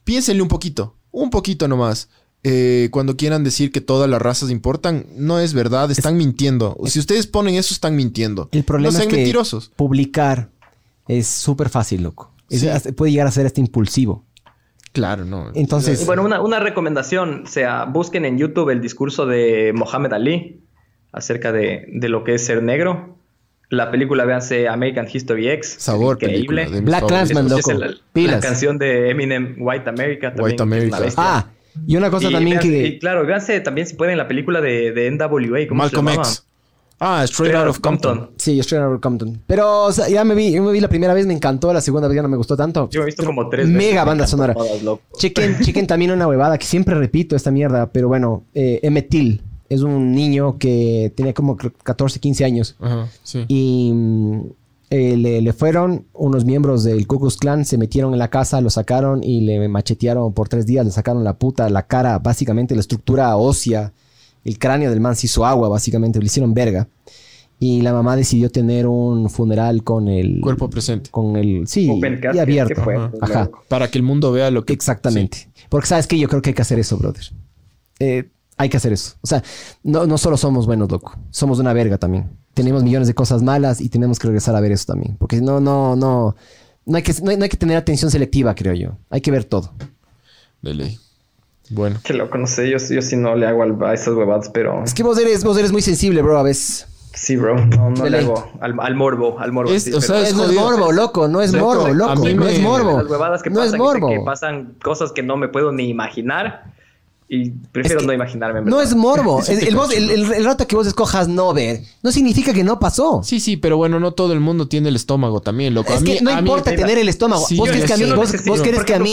piénsenle un poquito, un poquito nomás. Eh, cuando quieran decir que todas las razas importan, no es verdad, están mintiendo. Si ustedes ponen eso, están mintiendo. El problema es que mentirosos. publicar es súper fácil, loco. puede llegar a ser este impulsivo. Claro, no. Entonces. Bueno, una, una recomendación, sea, busquen en YouTube el discurso de Mohamed Ali acerca de, lo que es ser negro. La película, véanse American History X. Sabor, increíble. Black Clansman, loco. La canción de Eminem, White America. White America. Ah, y una cosa también que... Y claro, véanse también si pueden la película de, de NWA. ¿cómo Malcolm se X. Ah, Straight, Out of Compton. Sí, Straight Out of Compton. Pero o sea, ya me vi, yo me vi la primera vez, me encantó, la segunda vez ya no me gustó tanto. Yo he visto como tres Mega banda sonora. chequen, chequen también una huevada que siempre repito esta mierda, pero bueno, eh, Emetil es un niño que tenía como 14, 15 años. Y mm, eh, le, fueron unos miembros del Ku Klux Klan, se metieron en la casa, lo sacaron y le machetearon por tres días, le sacaron la puta, la cara, básicamente la estructura ósea, el cráneo del man se hizo agua, básicamente, le hicieron verga. Y la mamá decidió tener un funeral con el... Cuerpo presente. Con el... Sí, y abierto. Ajá. Para que el mundo vea lo que... Exactamente. Porque sabes que yo creo que hay que hacer eso, brother. Eh, hay que hacer eso. O sea, no, no solo somos buenos, loco. Somos una verga también. Tenemos millones de cosas malas y tenemos que regresar a ver eso también. Porque no, no, no. No hay que, no hay, que tener atención selectiva, creo yo. Hay que ver todo. De ley. Bueno. Que loco, no sé. Yo, yo sí no le hago a esas huevadas, pero. Es que vos eres, vos eres muy sensible, bro, a veces. Sí, bro. No, no le hago al, al, morbo, al morbo. Es, o sea, es, no es morbo, loco. No es morbo, loco. no es morbo. Las huevadas que no pasan, es morbo. que pasan cosas que no me puedo ni imaginar y prefiero no imaginarme. no es morbo. el, rato que vos escojas no ver, no significa que no pasó. Sí, sí, pero bueno, no todo el mundo tiene el estómago también, loco. Es que no importa tener el estómago. vos crees que a mí, vos, crees que a mí,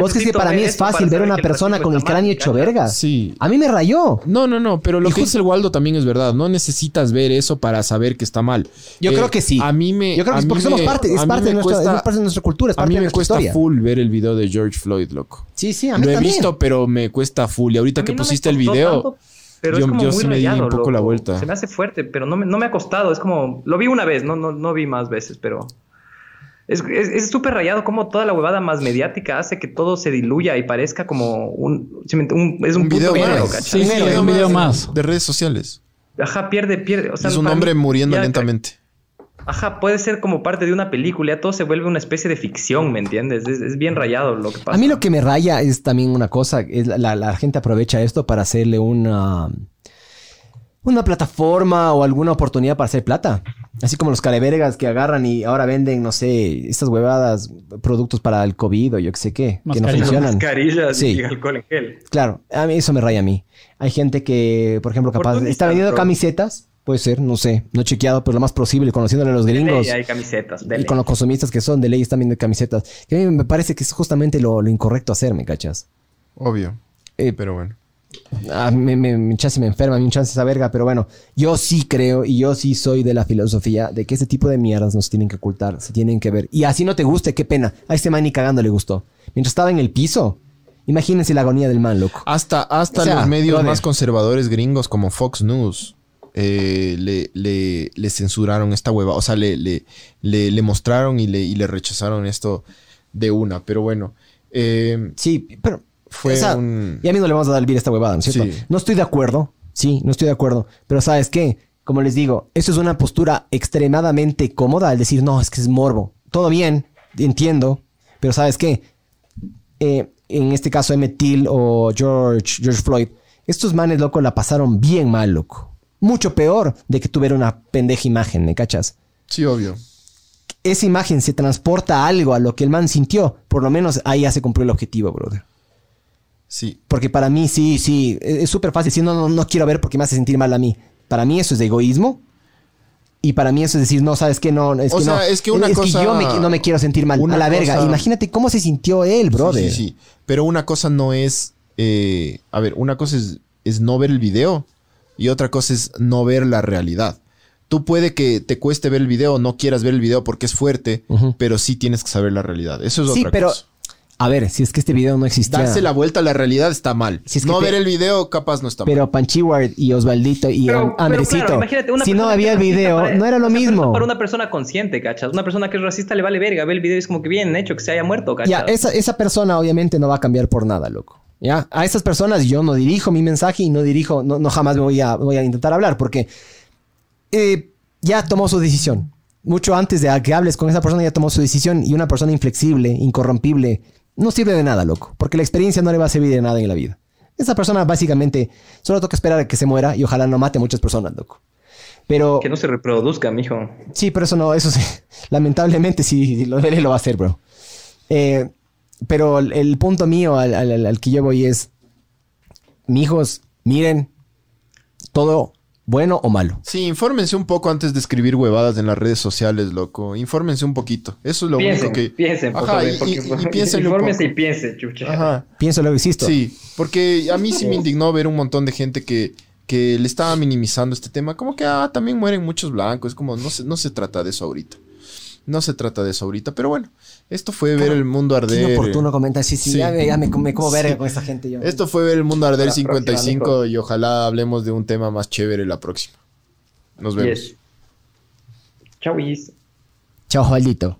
vos crees que para mí es fácil ver a una persona con el cráneo hecho verga. Sí. A mí me rayó. No, no, no, pero lo que dice el Waldo también es verdad. No necesitas ver eso para saber que está mal. Yo creo que sí. A mí me. Yo creo que porque somos parte, es parte, de nuestra, parte de nuestra cultura, es A mí me cuesta full ver el video de George Floyd, loco. Sí, sí, a mí Lo he visto, pero me cuesta full. Y ahorita que pusiste el video, pero yo, es como muy me di un poco la vuelta. Se me hace fuerte, pero no me, no me ha costado. Es como, lo vi una vez, no, no, no vi más veces, pero es súper rayado como toda la huevada más mediática hace que todo se diluya y parezca como un, es un, video, más. Sí, sí, un video más. De redes sociales. Ajá, pierde, pierde. es un hombre muriendo lentamente. Ajá, puede ser como parte de una película, ya todo se vuelve una especie de ficción, ¿me entiendes? Es, bien rayado lo que pasa. A mí lo que me raya es también una cosa, es la, gente aprovecha esto para hacerle una, una plataforma o alguna oportunidad para hacer plata. Así como los calevergas que agarran y ahora venden, no sé, estas huevadas, productos para el COVID o yo qué sé qué, que no funcionan. Mascarillas y alcohol en gel. Claro, a mí eso me raya a mí. Hay gente que, por ejemplo, capaz está vendiendo camisetas Puede ser, no sé. No he chequeado, pero lo más posible, conociéndole a los gringos. Y hay camisetas. y con los consumistas que son, de ley están viendo camisetas. Que a mí me parece que es justamente lo, incorrecto hacer, ¿me cachas? Obvio. Eh, pero bueno. Ah, me, me, me, chance me enferma, me un chance esa verga, pero bueno, yo sí creo y yo sí soy de la filosofía de que ese tipo de mierdas nos tienen que ocultar, se tienen que ver. Y así no te guste, qué pena. A este man ni cagando le gustó. Mientras estaba en el piso, imagínense la agonía del man, loco. Hasta, hasta los medios más conservadores gringos como Fox News eh, le, le, censuraron esta hueva. O sea, le, le, le, mostraron y le, y le rechazaron esto de una. Pero bueno. Eh, sí, pero fue un... Ya mismo le vamos a dar el a esta huevada, ¿no es cierto? No estoy de acuerdo. Sí, no estoy de acuerdo. Pero ¿sabes qué? Como les digo, eso es una postura extremadamente cómoda al decir, no, es que es morbo. Todo bien, entiendo. Pero ¿sabes qué? Eh, en este caso Emmett Till o George, George Floyd, estos manes, loco, la pasaron bien mal, loco. Mucho peor de que tuviera una pendeja imagen, ¿me cachas? Sí, obvio. Esa imagen se transporta a algo, a lo que el man sintió. Por lo menos ahí ya se cumplió el objetivo, brother. Sí. Porque para mí, sí, sí, es súper fácil. Si no, no, no quiero ver porque me hace sentir mal a mí. Para mí eso es de egoísmo. Y para mí eso es decir, no, ¿sabes qué? No, es o que sea, no. Es que una cosa... yo no me quiero sentir mal. a la verga. Imagínate cómo se sintió él, brother. Sí, sí, Pero una cosa no es... Eh, a ver, una cosa es, es no ver el video y otra cosa es no ver la realidad. Tú puede que te cueste ver el video, no quieras ver el video porque es fuerte, pero sí tienes que saber la realidad. Eso es otra pero, cosa. A ver, si es que este video no existía. Darse la vuelta a la realidad está mal. Si es no ver el video, capaz no está mal. Pero Panchiward y Osvaldito y Andresito, si no había el video, no era lo mismo. Para una persona consciente, ¿cachas? Una persona que es racista le vale verga. Ve el video y es como que bien hecho, que se haya muerto, ¿cachas? Ya, esa, esa persona obviamente no va a cambiar por nada, loco. ¿Ya? A esas personas yo no dirijo mi mensaje y no dirijo, no, no jamás me voy a, voy a intentar hablar porque eh, ya tomó su decisión. Mucho antes de que hables con esa persona ya tomó su decisión y una persona inflexible, incorrompible, no sirve de nada, loco, porque la experiencia no le va a servir de nada en la vida. Esa persona básicamente solo toca esperar a que se muera y ojalá no mate a muchas personas, loco. Pero... Que no se reproduzca, mijo. Sí, pero eso no, eso sí. Lamentablemente sí, lo, lo va a hacer, bro. Eh, pero el punto mío al, al, que yo voy es, mijos, miren, todo bueno o malo. Sí, infórmense un poco antes de escribir huevadas en las redes sociales, loco. Infórmense un poquito. Eso es lo único que. Piensen, Ajá, y, y, y, piensen Infórmense y piensen, chucha. Ajá. Pienso lo que existo. Sí, porque a mí sí me indignó ver un montón de gente que, que le estaba minimizando este tema. Como que, ah, también mueren muchos blancos. Es como, no se, no se trata de eso ahorita. No se trata de eso ahorita, pero bueno, esto fue ver el mundo arder. Qué oportuno comentar, sí, sí, Ya, me, me como verga con esta gente. Yo. Esto fue ver el mundo arder 55 y ojalá hablemos de un tema más chévere la próxima. Nos vemos. Chau, Chao, Juanito.